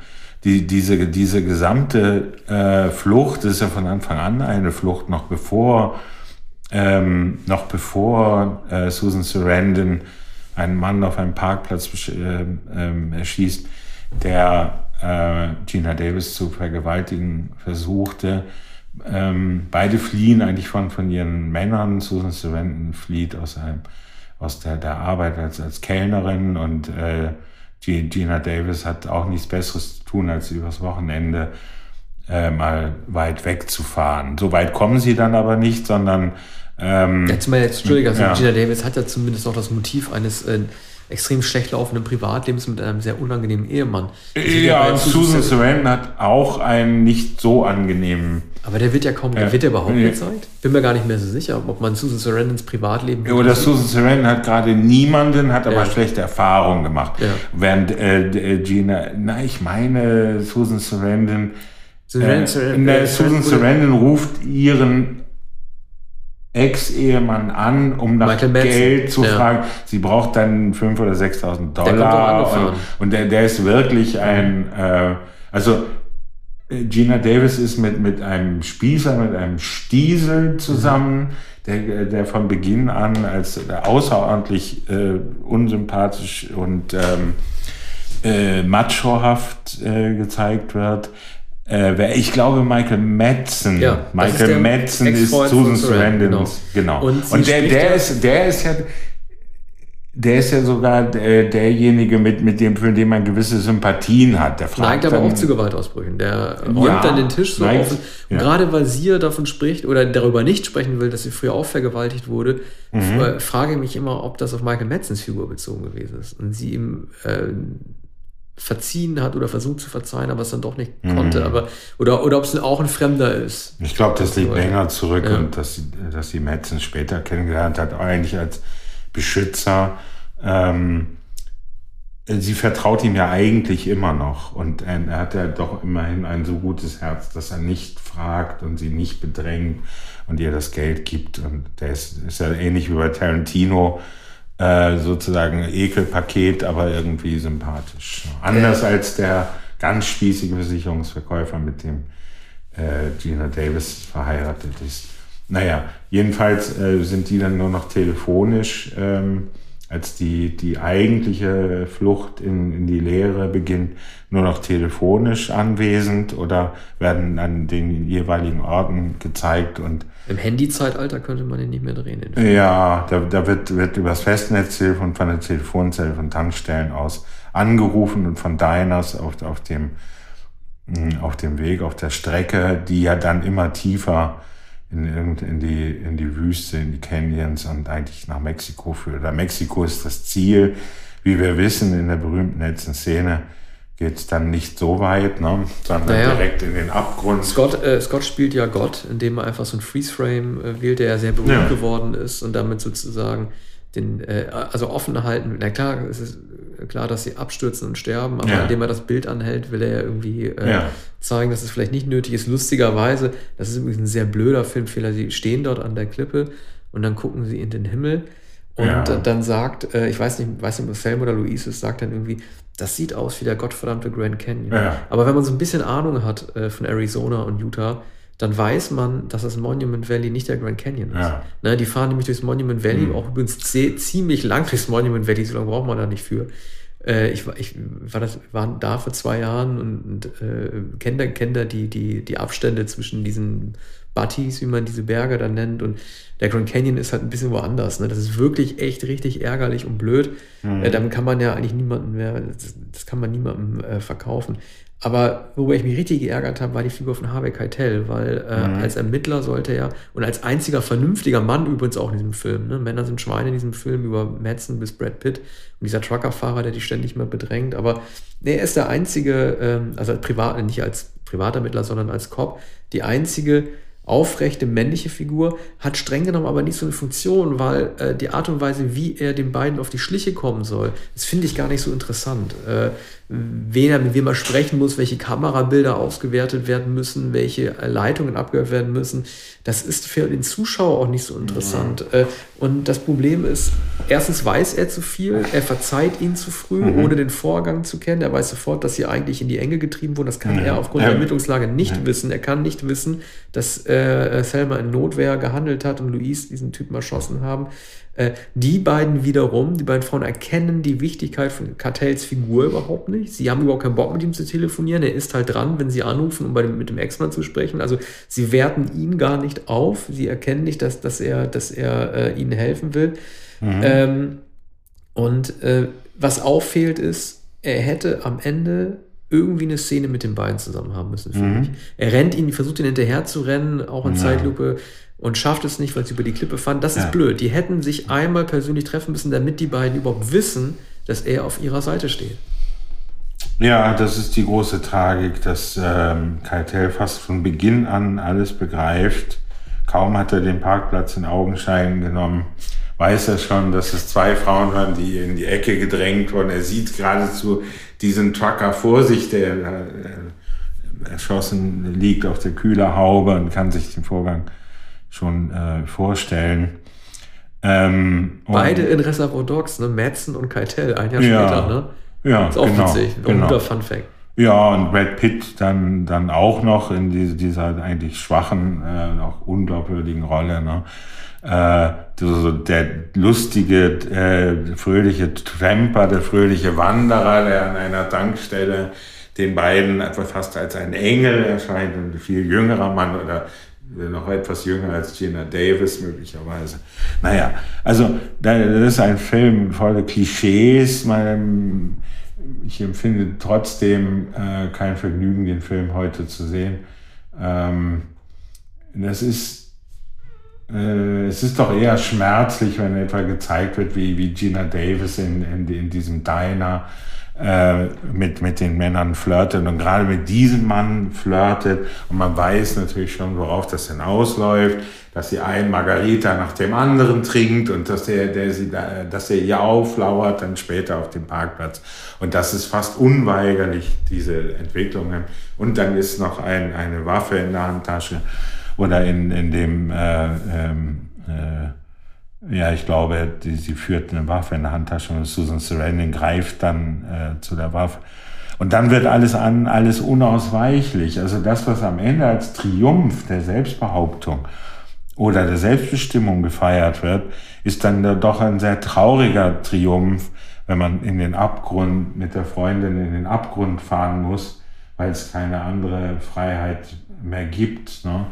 Die, diese, diese gesamte äh, Flucht, ist ja von Anfang an eine Flucht, noch bevor ähm, noch bevor äh, Susan Sarandon einen Mann auf einem Parkplatz äh, äh, erschießt, der äh, Gina Davis zu vergewaltigen versuchte. Ähm, beide fliehen eigentlich von, von ihren Männern. Susan Sarandon flieht aus, einem, aus der, der Arbeit als, als Kellnerin und äh, Gina Davis hat auch nichts Besseres zu tun, als übers Wochenende äh, mal weit wegzufahren. So weit kommen sie dann aber nicht, sondern ähm, jetzt mal jetzt, Entschuldigung, also ja. Gina Davis hat ja zumindest noch das Motiv eines äh, extrem schlecht laufenden Privatlebens mit einem sehr unangenehmen Ehemann. Ja, und Susan Sarandon hat auch einen nicht so angenehmen. Aber der wird ja kaum, der wird ja überhaupt äh, gezeigt. Bin mir gar nicht mehr so sicher, ob man Susan Sarandons Privatleben. Ja, oder Susan Sarandon hat gerade niemanden, hat aber ja. schlechte Erfahrungen gemacht. Ja. Während äh, äh Gina, na, ich meine, Susan Sarandon. Susan, äh, Sarandon, Susan Sarandon ruft ihren Ex-Ehemann an, um nach Geld zu ja. fragen. Sie braucht dann 5.000 oder 6.000 Dollar. Und, und der, der ist wirklich ein, äh, also Gina Davis ist mit, mit einem Spießer, mit einem Stiesel zusammen, der, der von Beginn an als außerordentlich äh, unsympathisch und ähm, äh, machohaft äh, gezeigt wird. Äh, ich glaube, Michael Madsen. Ja, Michael Madsen ist Susan Sarandon. Genau. genau. Und, und der, der, ist, der ist ja, der ist ja sogar der, derjenige, mit, mit dem, für den man gewisse Sympathien hat. Der fragt neigt aber auch zu Gewaltausbrüchen. Der räumt ja, dann den Tisch so neigt, auf. Und ja. gerade weil sie ja davon spricht oder darüber nicht sprechen will, dass sie früher auch vergewaltigt wurde, mhm. frage ich mich immer, ob das auf Michael Madsens Figur bezogen gewesen ist. Und sie ihm äh, verziehen hat oder versucht zu verzeihen, aber es dann doch nicht mhm. konnte. Aber, oder, oder ob es auch ein Fremder ist. Ich glaube, das liegt länger zurück ja. und dass sie, dass sie Metzen später kennengelernt hat, eigentlich als Beschützer. Ähm, sie vertraut ihm ja eigentlich immer noch und er hat ja doch immerhin ein so gutes Herz, dass er nicht fragt und sie nicht bedrängt und ihr das Geld gibt. Und der ist, ist ja ähnlich wie bei Tarantino äh, sozusagen Ekelpaket, aber irgendwie sympathisch. Anders als der ganz spießige Versicherungsverkäufer, mit dem äh, Gina Davis verheiratet ist. Naja, jedenfalls äh, sind die dann nur noch telefonisch, ähm, als die, die eigentliche Flucht in, in die Leere beginnt, nur noch telefonisch anwesend oder werden an den jeweiligen Orten gezeigt und im Handy-Zeitalter könnte man ihn nicht mehr drehen. Ja, da, da wird, wird übers Festnetztelefon von der Telefonzelle von Tankstellen aus angerufen und von Diners auf, auf, dem, hm, auf dem Weg, auf der Strecke, die ja dann immer tiefer in, in, die, in die Wüste, in die Canyons und eigentlich nach Mexiko führt. Oder Mexiko ist das Ziel, wie wir wissen, in der berühmten letzten Szene geht es dann nicht so weit, ne, sondern naja. direkt in den Abgrund. Scott, äh, Scott spielt ja Gott, indem er einfach so ein Freeze-Frame äh, wählt, der ja sehr berühmt ja. geworden ist und damit sozusagen den, äh, also offen halten. Na klar, es ist klar, dass sie abstürzen und sterben, aber ja. indem er das Bild anhält, will er ja irgendwie äh, ja. zeigen, dass es vielleicht nicht nötig ist. Lustigerweise, das ist übrigens ein sehr blöder Filmfehler, sie stehen dort an der Klippe und dann gucken sie in den Himmel und ja. dann sagt, äh, ich weiß nicht, weiß nicht, ob Selma oder Luis sagt dann irgendwie, das sieht aus wie der gottverdammte Grand Canyon. Aber wenn man so ein bisschen Ahnung hat äh, von Arizona und Utah, dann weiß man, dass das Monument Valley nicht der Grand Canyon ist. Ja. Ne, die fahren nämlich durchs Monument Valley, mhm. auch übrigens ziemlich lang durchs Monument Valley, so lange braucht man da nicht für. Äh, ich, ich war, das, war da vor zwei Jahren und, und äh, kenne da, kenn da die, die, die Abstände zwischen diesen Butties, wie man diese Berge dann nennt. Und der Grand Canyon ist halt ein bisschen woanders. Ne? Das ist wirklich echt richtig ärgerlich und blöd. Mhm. Äh, damit kann man ja eigentlich niemanden mehr, das, das kann man niemandem äh, verkaufen. Aber worüber ich mich richtig geärgert habe, war die Figur von Harvey Keitel, weil äh, mhm. als Ermittler sollte er und als einziger vernünftiger Mann übrigens auch in diesem Film, ne? Männer sind Schweine in diesem Film über Madsen bis Brad Pitt und dieser Truckerfahrer, der die ständig mal bedrängt, aber nee, er ist der einzige, ähm, also privat, nicht als Privatermittler, sondern als Cop, die einzige aufrechte männliche Figur, hat streng genommen aber nicht so eine Funktion, weil äh, die Art und Weise, wie er den beiden auf die Schliche kommen soll, das finde ich gar nicht so interessant. Äh, wen er, mit wem er sprechen muss, welche Kamerabilder ausgewertet werden müssen, welche Leitungen abgehört werden müssen, das ist für den Zuschauer auch nicht so interessant. Ja. Äh, und das Problem ist, erstens weiß er zu viel, er verzeiht ihn zu früh, mhm. ohne den Vorgang zu kennen. Er weiß sofort, dass sie eigentlich in die Enge getrieben wurden. Das kann ja. er aufgrund ja. der Ermittlungslage nicht wissen. Er kann nicht wissen, dass äh, Selma in Notwehr gehandelt hat und Luis diesen Typen erschossen haben. Äh, die beiden wiederum, die beiden Frauen erkennen die Wichtigkeit von Cartels Figur überhaupt nicht. Sie haben überhaupt keinen Bock mit ihm zu telefonieren. Er ist halt dran, wenn sie anrufen, um dem, mit dem Ex-Mann zu sprechen. Also sie werten ihn gar nicht auf. Sie erkennen nicht, dass, dass er, dass er äh, ihnen helfen will. Mhm. Ähm, und äh, was auffehlt ist, er hätte am Ende irgendwie eine Szene mit den beiden zusammen haben müssen, finde mhm. ich. Er rennt ihn, versucht ihn hinterher zu rennen, auch in ja. Zeitlupe und schafft es nicht, weil sie über die Klippe fahren. Das ja. ist blöd. Die hätten sich einmal persönlich treffen müssen, damit die beiden überhaupt wissen, dass er auf ihrer Seite steht. Ja, das ist die große Tragik, dass ähm, Keitel fast von Beginn an alles begreift. Kaum hat er den Parkplatz in Augenschein genommen, weiß er schon, dass es zwei Frauen waren, die in die Ecke gedrängt wurden. Er sieht geradezu diesen Trucker vor sich, der äh, erschossen liegt auf der Kühlerhaube und kann sich den Vorgang schon äh, vorstellen. Ähm, Beide in Reservoir Dogs, ne? Madsen und Keitel, ein Jahr ja, später, ne? Ja, ist auch genau, witzig, ein genau. guter Fun Fact. Ja, und Brad Pitt dann, dann auch noch in diese, dieser eigentlich schwachen, äh, auch unglaubwürdigen Rolle, ne? Äh, der lustige, äh, fröhliche Tramper, der fröhliche Wanderer, der an einer Tankstelle den beiden einfach fast als ein Engel erscheint, ein viel jüngerer Mann oder noch etwas jünger als Gina Davis möglicherweise. Naja, also das ist ein Film voller Klischees. Ich empfinde trotzdem äh, kein Vergnügen, den Film heute zu sehen. Ähm, das ist, es ist doch eher schmerzlich, wenn etwa gezeigt wird, wie, wie Gina Davis in, in, in diesem Diner äh, mit, mit den Männern flirtet. Und gerade mit diesem Mann flirtet. Und man weiß natürlich schon, worauf das hinausläuft, dass sie einen Margarita nach dem anderen trinkt und dass der, der sie, da, dass er ihr auflauert dann später auf dem Parkplatz. Und das ist fast unweigerlich, diese Entwicklungen. Und dann ist noch ein, eine Waffe in der Handtasche oder in, in dem äh, ähm, äh, ja, ich glaube, die, sie führt eine Waffe in der Handtasche und Susan Sarandon greift dann äh, zu der Waffe. Und dann wird alles an, alles unausweichlich. Also das, was am Ende als Triumph der Selbstbehauptung oder der Selbstbestimmung gefeiert wird, ist dann doch ein sehr trauriger Triumph, wenn man in den Abgrund mit der Freundin in den Abgrund fahren muss, weil es keine andere Freiheit mehr gibt. Ne?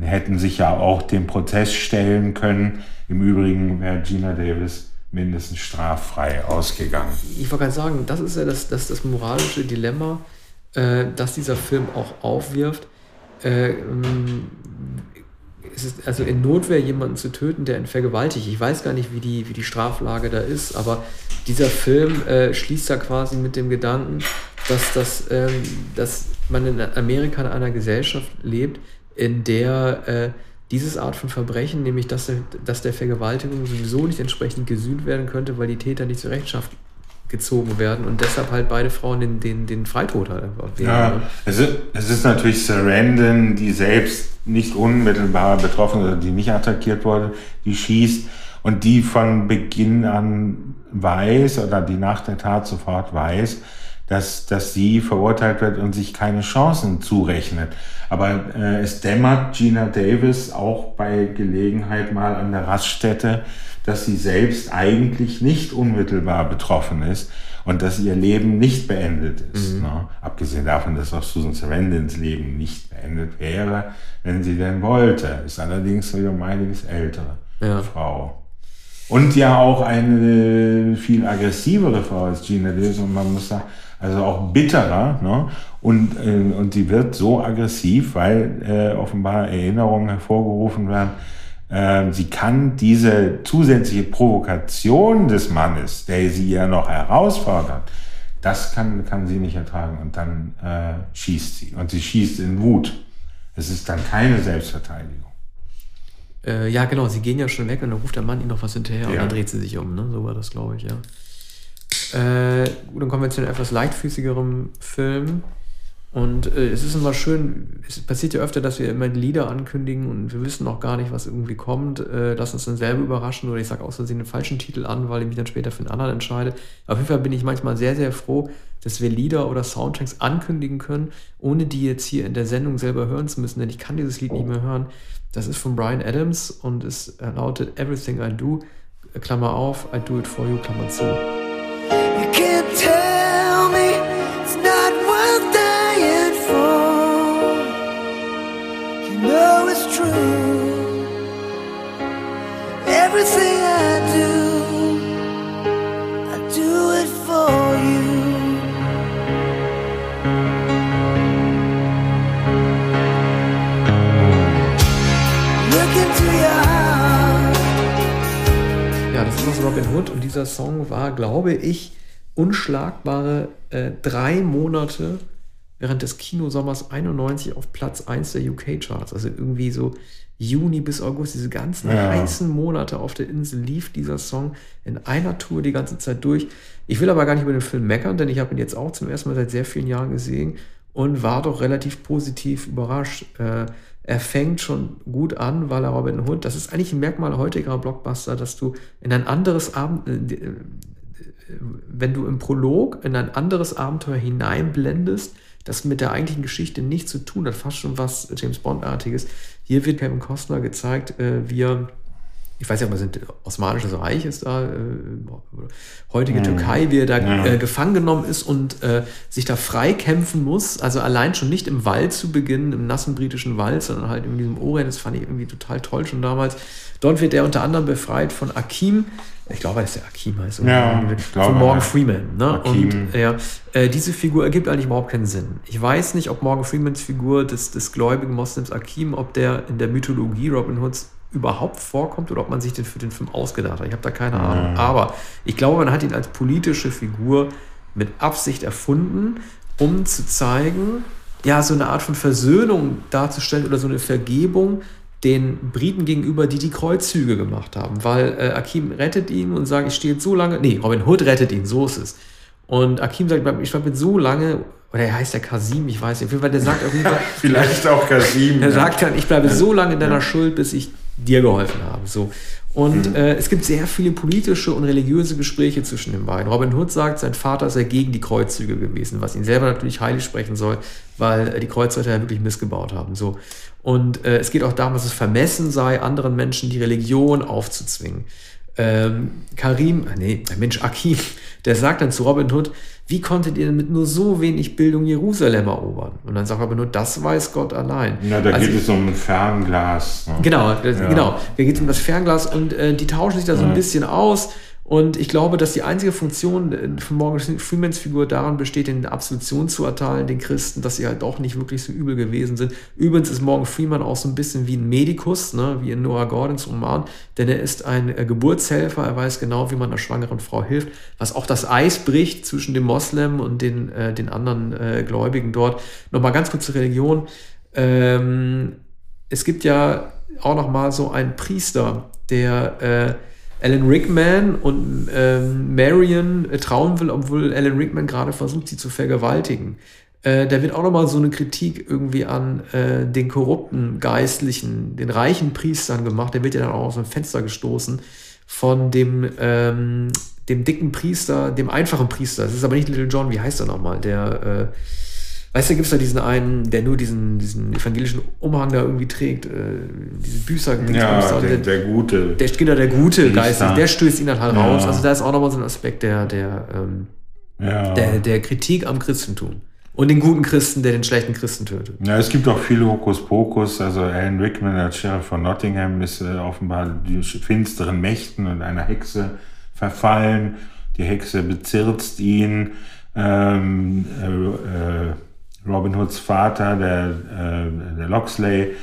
Hätten sich ja auch dem Prozess stellen können. Im Übrigen wäre Gina Davis mindestens straffrei ausgegangen. Ich wollte gerade sagen, das ist ja das, das, das moralische Dilemma, äh, das dieser Film auch aufwirft. Äh, ähm, es ist also in Notwehr jemanden zu töten, der ihn vergewaltigt. Ich weiß gar nicht, wie die, wie die Straflage da ist, aber dieser Film äh, schließt da quasi mit dem Gedanken, dass, das, ähm, dass man in Amerika in einer Gesellschaft lebt, in der äh, dieses Art von Verbrechen, nämlich dass der, dass der Vergewaltigung sowieso nicht entsprechend gesühnt werden könnte, weil die Täter nicht zur Rechenschaft gezogen werden und deshalb halt beide Frauen den, den, den Freitod halt. Ja, ne? es ist, es ist natürlich Sarandon, die selbst nicht unmittelbar betroffen oder die nicht attackiert wurde, die schießt und die von Beginn an weiß oder die nach der Tat sofort weiß, dass, dass sie verurteilt wird und sich keine Chancen zurechnet. Aber äh, es dämmert Gina Davis auch bei Gelegenheit mal an der Raststätte, dass sie selbst eigentlich nicht unmittelbar betroffen ist und dass ihr Leben nicht beendet ist. Mhm. Ne? Abgesehen davon, dass auch Susan Sarandons Leben nicht beendet wäre, wenn sie denn wollte. Ist allerdings wieder um einiges ältere ja. Frau. Und ja auch eine viel aggressivere Frau als Gina Davis und man muss sagen, also auch bitterer. Ne? Und, äh, und die wird so aggressiv, weil äh, offenbar Erinnerungen hervorgerufen werden. Äh, sie kann diese zusätzliche Provokation des Mannes, der sie ja noch herausfordert, das kann, kann sie nicht ertragen. Und dann äh, schießt sie. Und sie schießt in Wut. Es ist dann keine Selbstverteidigung. Äh, ja, genau, sie gehen ja schon weg und dann ruft der Mann ihnen noch was hinterher ja. und dann dreht sie sich um. Ne? So war das, glaube ich, ja. Äh, dann kommen wir zu einem etwas leichtfüßigerem Film. Und äh, es ist immer schön, es passiert ja öfter, dass wir immer Lieder ankündigen und wir wissen noch gar nicht, was irgendwie kommt. Äh, lass uns dann selber überraschen oder ich sage aus Versehen den falschen Titel an, weil ich mich dann später für einen anderen entscheide. Auf jeden Fall bin ich manchmal sehr, sehr froh, dass wir Lieder oder Soundtracks ankündigen können, ohne die jetzt hier in der Sendung selber hören zu müssen, denn ich kann dieses Lied nicht mehr hören. Das ist von Brian Adams und es lautet Everything I Do, Klammer auf, I do it for you, Klammer zu. Ja, das ist Robin Hood und dieser Song war, glaube ich, unschlagbare äh, drei Monate während des Kinosommers 91 auf Platz 1 der UK-Charts. Also irgendwie so Juni bis August, diese ganzen ja. heißen Monate auf der Insel lief dieser Song in einer Tour die ganze Zeit durch. Ich will aber gar nicht über den Film meckern, denn ich habe ihn jetzt auch zum ersten Mal seit sehr vielen Jahren gesehen und war doch relativ positiv überrascht. Äh, er fängt schon gut an, weil er Robin Hood, das ist eigentlich ein Merkmal heutiger Blockbuster, dass du in ein anderes Abend, äh, wenn du im Prolog in ein anderes Abenteuer hineinblendest, das mit der eigentlichen Geschichte nichts zu tun hat, fast schon was James Bond-artiges. Hier wird Kevin Costner gezeigt, äh, wie er ich weiß ja, was sind Osmanisches Reich ist da, äh, heutige mhm. Türkei, wie er da ja. äh, gefangen genommen ist und äh, sich da freikämpfen muss. Also allein schon nicht im Wald zu beginnen, im nassen britischen Wald, sondern halt in diesem Orient, das fand ich irgendwie total toll schon damals. Dort wird er unter anderem befreit von Akim, ich glaube, dass der Akim heißt. Ja, von Morgan Freeman. Ne? Und ja, äh, diese Figur ergibt eigentlich überhaupt keinen Sinn. Ich weiß nicht, ob Morgan Freemans Figur des, des gläubigen Moslems Akim, ob der in der Mythologie Robin Hoods überhaupt vorkommt oder ob man sich den für den Film ausgedacht hat. Ich habe da keine Ahnung. Mhm. Aber ich glaube, man hat ihn als politische Figur mit Absicht erfunden, um zu zeigen, ja, so eine Art von Versöhnung darzustellen oder so eine Vergebung den Briten gegenüber, die die Kreuzzüge gemacht haben. Weil äh, Akim rettet ihn und sagt, ich stehe jetzt so lange, nee, Robin Hood rettet ihn, so ist es. Und Akim sagt, ich war mit so lange, oder er heißt ja Kasim, ich weiß nicht, auf jeden Fall, der sagt auf jeden Fall. Vielleicht auch Kasim. Er ja. sagt dann, ich bleibe so lange in deiner ja. Schuld, bis ich dir geholfen habe. So. Und mhm. äh, es gibt sehr viele politische und religiöse Gespräche zwischen den beiden. Robin Hood sagt, sein Vater sei gegen die Kreuzzüge gewesen, was ihn selber natürlich heilig sprechen soll, weil äh, die Kreuzzüge ja wirklich missgebaut haben. So. Und äh, es geht auch darum, dass es vermessen sei, anderen Menschen die Religion aufzuzwingen. Ähm, Karim, äh, nee, Mensch, Akim, der sagt dann zu Robin Hood, wie konntet ihr denn mit nur so wenig Bildung Jerusalem erobern? Und dann sagt er aber nur, das weiß Gott allein. Ja, da also, geht es um ein Fernglas. Ne? Genau, das, ja. genau. Da geht es um das Fernglas und äh, die tauschen sich da so ein bisschen aus. Und ich glaube, dass die einzige Funktion äh, von Morgan Freemans Figur daran besteht, in Absolution zu erteilen, den Christen, dass sie halt doch nicht wirklich so übel gewesen sind. Übrigens ist Morgan Freeman auch so ein bisschen wie ein Medikus, ne, wie in Noah Gordons Roman, denn er ist ein äh, Geburtshelfer, er weiß genau, wie man einer schwangeren Frau hilft, was auch das Eis bricht zwischen dem Moslem und den, äh, den anderen äh, Gläubigen dort. Nochmal ganz kurz zur Religion. Ähm, es gibt ja auch noch mal so einen Priester, der äh, Alan Rickman und ähm, Marion äh, trauen will, obwohl Alan Rickman gerade versucht, sie zu vergewaltigen. Äh, da wird auch nochmal so eine Kritik irgendwie an äh, den korrupten Geistlichen, den reichen Priestern gemacht. Der wird ja dann auch aus dem Fenster gestoßen von dem, ähm, dem dicken Priester, dem einfachen Priester. Das ist aber nicht Little John, wie heißt er nochmal? Der, äh, Weißt du, gibt es da diesen einen, der nur diesen, diesen evangelischen Umhang da irgendwie trägt, äh, diese Büßer. Ja, der, der, der, Gute. Der, genau, der gute Geist, der stößt ihn dann halt ja. raus. Also da ist auch nochmal so ein Aspekt der, der, ähm, ja. der, der Kritik am Christentum. Und den guten Christen, der den schlechten Christen tötet. Ja, es gibt auch viele Hokuspokus. Also Alan Rickman als Sheriff von Nottingham ist äh, offenbar die finsteren Mächten und einer Hexe verfallen. Die Hexe bezirzt ihn. Ähm, äh, äh Robin Hoods Vater, der, äh, der Loxley,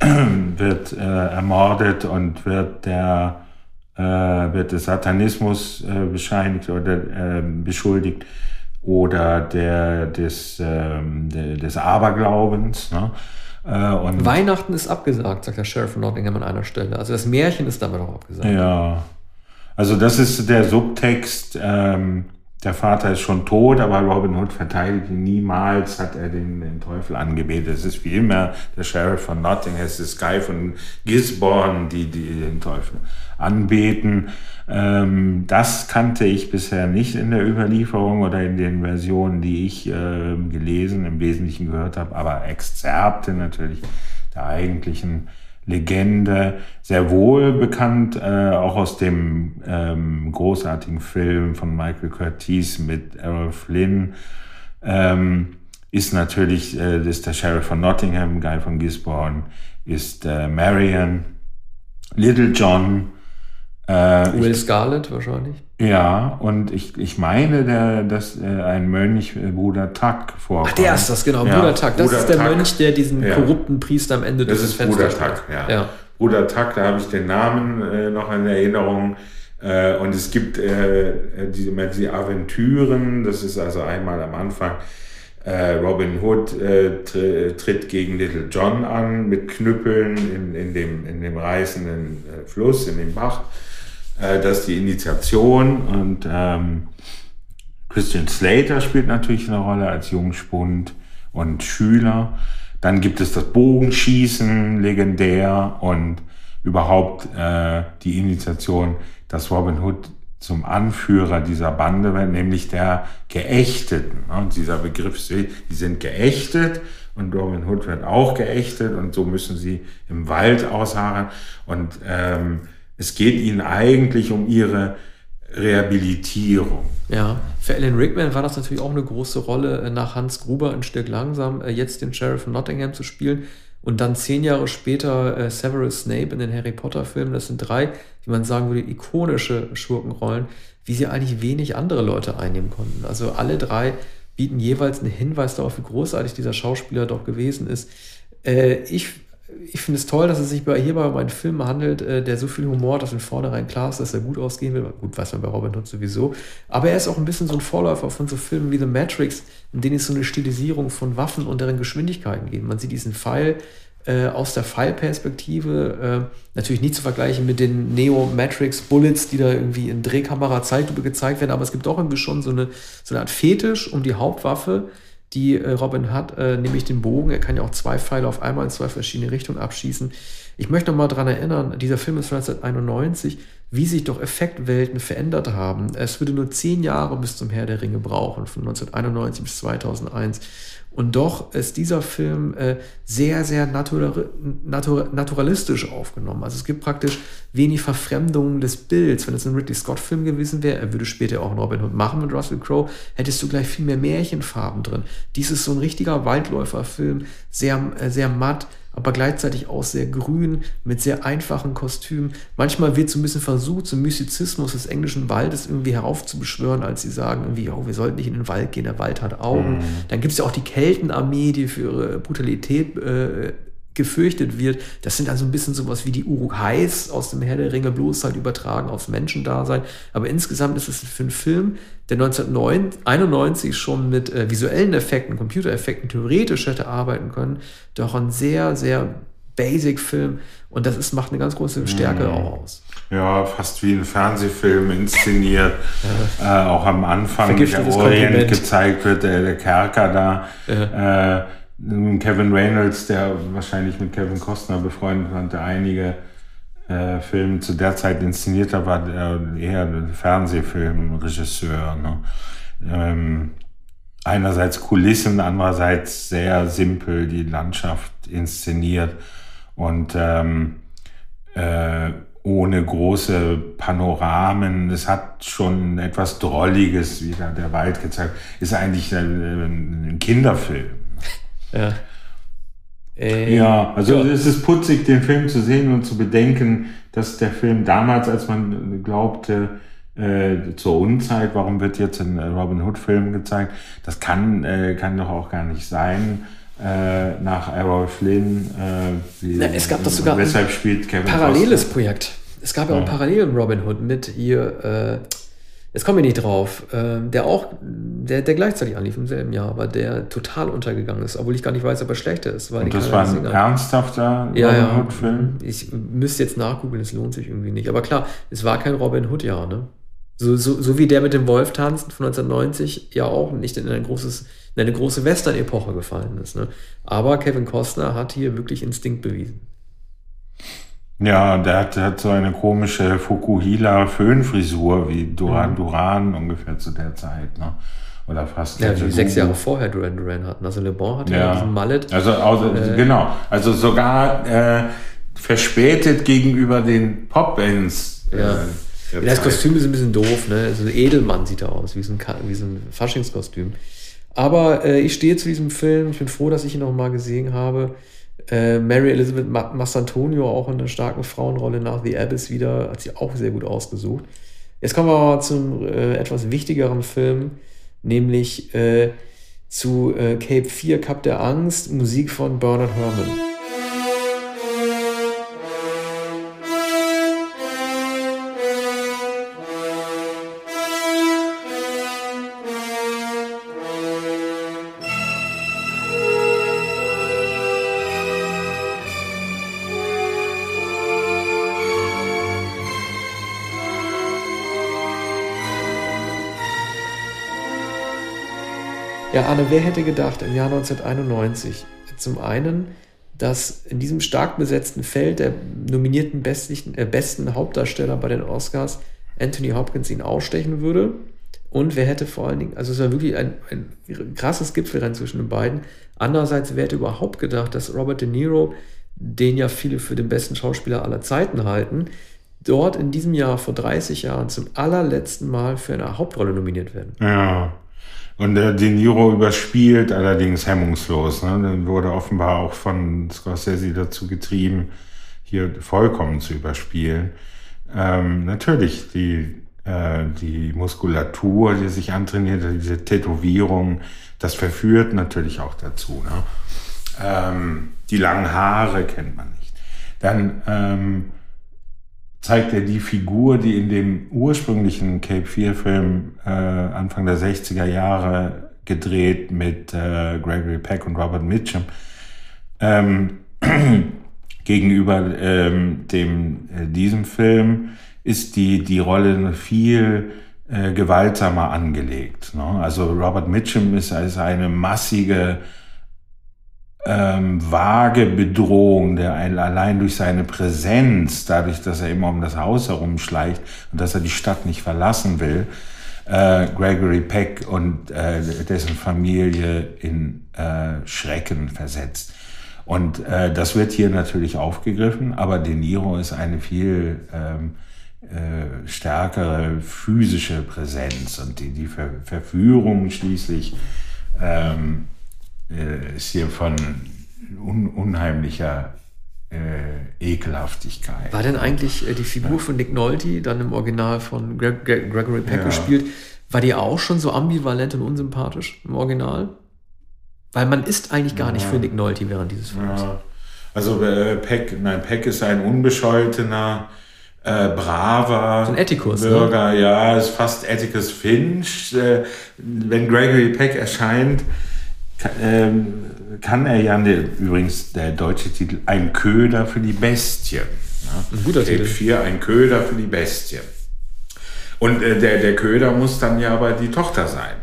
wird äh, ermordet und wird der äh, wird des Satanismus äh, bescheinigt oder äh, beschuldigt oder der des, ähm, des Aberglaubens. Ne? Äh, und Weihnachten ist abgesagt, sagt der Sheriff von Nottingham an einer Stelle. Also das Märchen ist damit auch abgesagt. Ja, also das ist der Subtext. Ähm, der Vater ist schon tot, aber Robin Hood verteidigt ihn niemals, hat er den, den Teufel angebetet. Es ist wie immer der Sheriff von Nottingham, es ist Guy von Gisborne, die, die den Teufel anbeten. Ähm, das kannte ich bisher nicht in der Überlieferung oder in den Versionen, die ich äh, gelesen, im Wesentlichen gehört habe, aber Exzerpte natürlich der eigentlichen Legende, sehr wohl bekannt, äh, auch aus dem ähm, großartigen Film von Michael Curtiz mit Errol Flynn, ähm, ist natürlich, äh, ist der Sheriff von Nottingham, Guy von Gisborne, ist äh, Marion, Little John, äh, Will Scarlett wahrscheinlich. Ja, und ich, ich meine, der, dass äh, ein Mönch, äh, Bruder Tuck, vorkommt. Ach, der ist das, genau, ja, Bruder Tuck. Das Bruder ist der Tuck. Mönch, der diesen ja. korrupten Priester am Ende das des Fensters Bruder Tuck, ja. ja. Bruder Tuck, da habe ich den Namen äh, noch in Erinnerung. Äh, und es gibt äh, diese, diese Aventüren, das ist also einmal am Anfang, äh, Robin Hood äh, tritt gegen Little John an mit Knüppeln in, in, dem, in dem reißenden äh, Fluss, in dem Bach. Äh, das ist die Initiation und ähm, Christian Slater spielt natürlich eine Rolle als Jungspund und Schüler. Dann gibt es das Bogenschießen, legendär und überhaupt äh, die Initiation, dass Robin Hood zum Anführer dieser Bande wird, nämlich der Geächteten. Und dieser Begriff, die sind geächtet und Robin Hood wird auch geächtet und so müssen sie im Wald ausharren. Und ähm, es geht ihnen eigentlich um ihre Rehabilitierung. Ja, für Alan Rickman war das natürlich auch eine große Rolle, äh, nach Hans Gruber ein Stück langsam äh, jetzt den Sheriff von Nottingham zu spielen und dann zehn Jahre später äh, Severus Snape in den Harry Potter-Filmen. Das sind drei, wie man sagen würde, ikonische Schurkenrollen, wie sie eigentlich wenig andere Leute einnehmen konnten. Also alle drei bieten jeweils einen Hinweis darauf, wie großartig dieser Schauspieler doch gewesen ist. Ich ich finde es toll, dass es sich bei, hierbei um einen Film handelt, äh, der so viel Humor hat, dass von vornherein klar ist, dass er gut ausgehen will. Gut, weiß man bei Robin Hood sowieso. Aber er ist auch ein bisschen so ein Vorläufer von so Filmen wie The Matrix, in denen es so eine Stilisierung von Waffen und deren Geschwindigkeiten geht. Man sieht diesen Pfeil äh, aus der Pfeilperspektive, äh, natürlich nicht zu vergleichen mit den Neo-Matrix-Bullets, die da irgendwie in Drehkamera-Zeitlupe gezeigt werden, aber es gibt auch irgendwie schon so eine, so eine Art Fetisch um die Hauptwaffe, die äh, Robin hat, äh, nämlich den Bogen. Er kann ja auch zwei Pfeile auf einmal in zwei verschiedene Richtungen abschießen. Ich möchte noch mal daran erinnern, dieser Film ist 1991, wie sich doch Effektwelten verändert haben. Es würde nur zehn Jahre bis zum Herr der Ringe brauchen, von 1991 bis 2001. Und doch ist dieser Film äh, sehr, sehr natura natura naturalistisch aufgenommen. Also es gibt praktisch wenig Verfremdung des Bilds. Wenn es ein Ridley Scott-Film gewesen wäre, er würde später auch Robin Hood machen mit Russell Crowe, hättest du gleich viel mehr Märchenfarben drin. Dies ist so ein richtiger Waldläuferfilm, sehr, äh, sehr matt, aber gleichzeitig auch sehr grün, mit sehr einfachen Kostümen. Manchmal wird so ein bisschen versucht, so Mystizismus des englischen Waldes irgendwie heraufzubeschwören, als sie sagen, irgendwie, oh, wir sollten nicht in den Wald gehen, der Wald hat Augen. Mhm. Dann gibt es ja auch die Keltenarmee, die für ihre Brutalität äh, gefürchtet wird. Das sind also ein bisschen sowas wie die Uruk-Hais aus dem Herr der Ringe, bloß halt übertragen aufs Menschendasein. Aber insgesamt ist es für einen Film, der 1991 schon mit äh, visuellen Effekten, Computereffekten theoretisch hätte arbeiten können, doch ein sehr, sehr basic Film. Und das ist, macht eine ganz große Stärke mhm. auch aus. Ja, fast wie ein Fernsehfilm inszeniert. ja. äh, auch am Anfang der Orient gezeigt wird, der, der Kerker da. Ja. Äh, Kevin Reynolds, der wahrscheinlich mit Kevin Costner befreundet war, der einige äh, Filme zu der Zeit inszeniert hat, war der eher ein Fernsehfilmregisseur. Ne? Ähm, einerseits Kulissen, andererseits sehr simpel die Landschaft inszeniert und ähm, äh, ohne große Panoramen. Es hat schon etwas Drolliges, wie da der Wald gezeigt. Ist eigentlich ein, ein Kinderfilm. Ja. Äh, ja, also ja. es ist putzig, den Film zu sehen und zu bedenken, dass der Film damals, als man glaubte, äh, zur Unzeit, warum wird jetzt ein Robin Hood-Film gezeigt? Das kann, äh, kann doch auch gar nicht sein. Äh, nach Errol Flynn. Äh, wie, Na, es gab doch sogar weshalb spielt Kevin paralleles Costner? Projekt. Es gab ja auch ja. parallel Robin Hood mit ihr äh, Jetzt komme ich nicht drauf, äh, der auch, der, der gleichzeitig anlief im selben Jahr, aber der total untergegangen ist, obwohl ich gar nicht weiß, ob er schlechter ist. Weil Und das war ein ernsthafter Robin ja. Hood-Film? Ich müsste jetzt nachgoogeln, es lohnt sich irgendwie nicht. Aber klar, es war kein Robin Hood-Jahr, ne? So, so, so wie der mit dem Wolf tanzen von 1990 ja auch nicht in, ein großes, in eine große Western-Epoche gefallen ist. Ne? Aber Kevin Costner hat hier wirklich Instinkt bewiesen. Ja, der hat, der hat so eine komische Fukuhila-Föhnfrisur wie Duran mhm. Duran ungefähr zu der Zeit. Ne? Oder fast. Ja, wie sechs Jahre vorher Duran Duran hatten. Also Le Bon hatte ja, ja diesen Mallet. Also, also äh, genau. Also sogar äh, verspätet gegenüber den Popbands. Äh, ja. Ja, das Kostüm ist ein bisschen doof, ne? So ein Edelmann sieht er aus, wie so ein, wie so ein Faschingskostüm. Aber äh, ich stehe zu diesem Film, ich bin froh, dass ich ihn noch mal gesehen habe. Äh, Mary Elizabeth Massantonio auch in einer starken Frauenrolle nach The Abyss wieder, hat sie auch sehr gut ausgesucht. Jetzt kommen wir mal zum äh, etwas wichtigeren Film, nämlich äh, zu äh, Cape 4 Cup der Angst, Musik von Bernard Herrmann. Ja, Arne, wer hätte gedacht im Jahr 1991 zum einen, dass in diesem stark besetzten Feld der nominierten äh, besten Hauptdarsteller bei den Oscars Anthony Hopkins ihn ausstechen würde? Und wer hätte vor allen Dingen, also es war wirklich ein, ein krasses Gipfelrennen zwischen den beiden. Andererseits, wer hätte überhaupt gedacht, dass Robert De Niro, den ja viele für den besten Schauspieler aller Zeiten halten, dort in diesem Jahr vor 30 Jahren zum allerletzten Mal für eine Hauptrolle nominiert werden? Ja, und der De Niro überspielt allerdings hemmungslos. Ne? Dann wurde offenbar auch von Scorsese dazu getrieben, hier vollkommen zu überspielen. Ähm, natürlich, die, äh, die Muskulatur, die sich antrainiert, diese Tätowierung, das verführt natürlich auch dazu. Ne? Ähm, die langen Haare kennt man nicht. Dann ähm, zeigt er die Figur, die in dem ursprünglichen Cape Fear-Film äh, Anfang der 60er Jahre gedreht mit äh, Gregory Peck und Robert Mitchum ähm, gegenüber ähm, dem, äh, diesem Film ist die, die Rolle viel äh, gewaltsamer angelegt. Ne? Also Robert Mitchum ist als eine massige ähm, vage Bedrohung, der allein durch seine Präsenz, dadurch, dass er immer um das Haus herumschleicht und dass er die Stadt nicht verlassen will, äh, Gregory Peck und äh, dessen Familie in äh, Schrecken versetzt. Und äh, das wird hier natürlich aufgegriffen, aber De Niro ist eine viel ähm, äh, stärkere physische Präsenz und die, die Ver Verführung schließlich ähm, äh, ist hier von un unheimlicher äh, Ekelhaftigkeit. War denn eigentlich äh, die Figur ja. von Nick Nolte, dann im Original von Greg Greg Gregory Peck ja. gespielt, war die auch schon so ambivalent und unsympathisch im Original? Weil man ist eigentlich gar ja. nicht für Nick Nolte während dieses Films. Also äh, Peck, nein, Peck ist ein unbescholtener, äh, braver so ein Etikus, ne? Bürger, ne? ja, ist fast Etikus Finch. Äh, wenn Gregory Peck erscheint, ähm, kann er ja, übrigens der deutsche Titel, ein Köder für die Bestie. Ja? Ein guter Titel. 4, ein Köder für die Bestie. Und äh, der, der Köder muss dann ja aber die Tochter sein.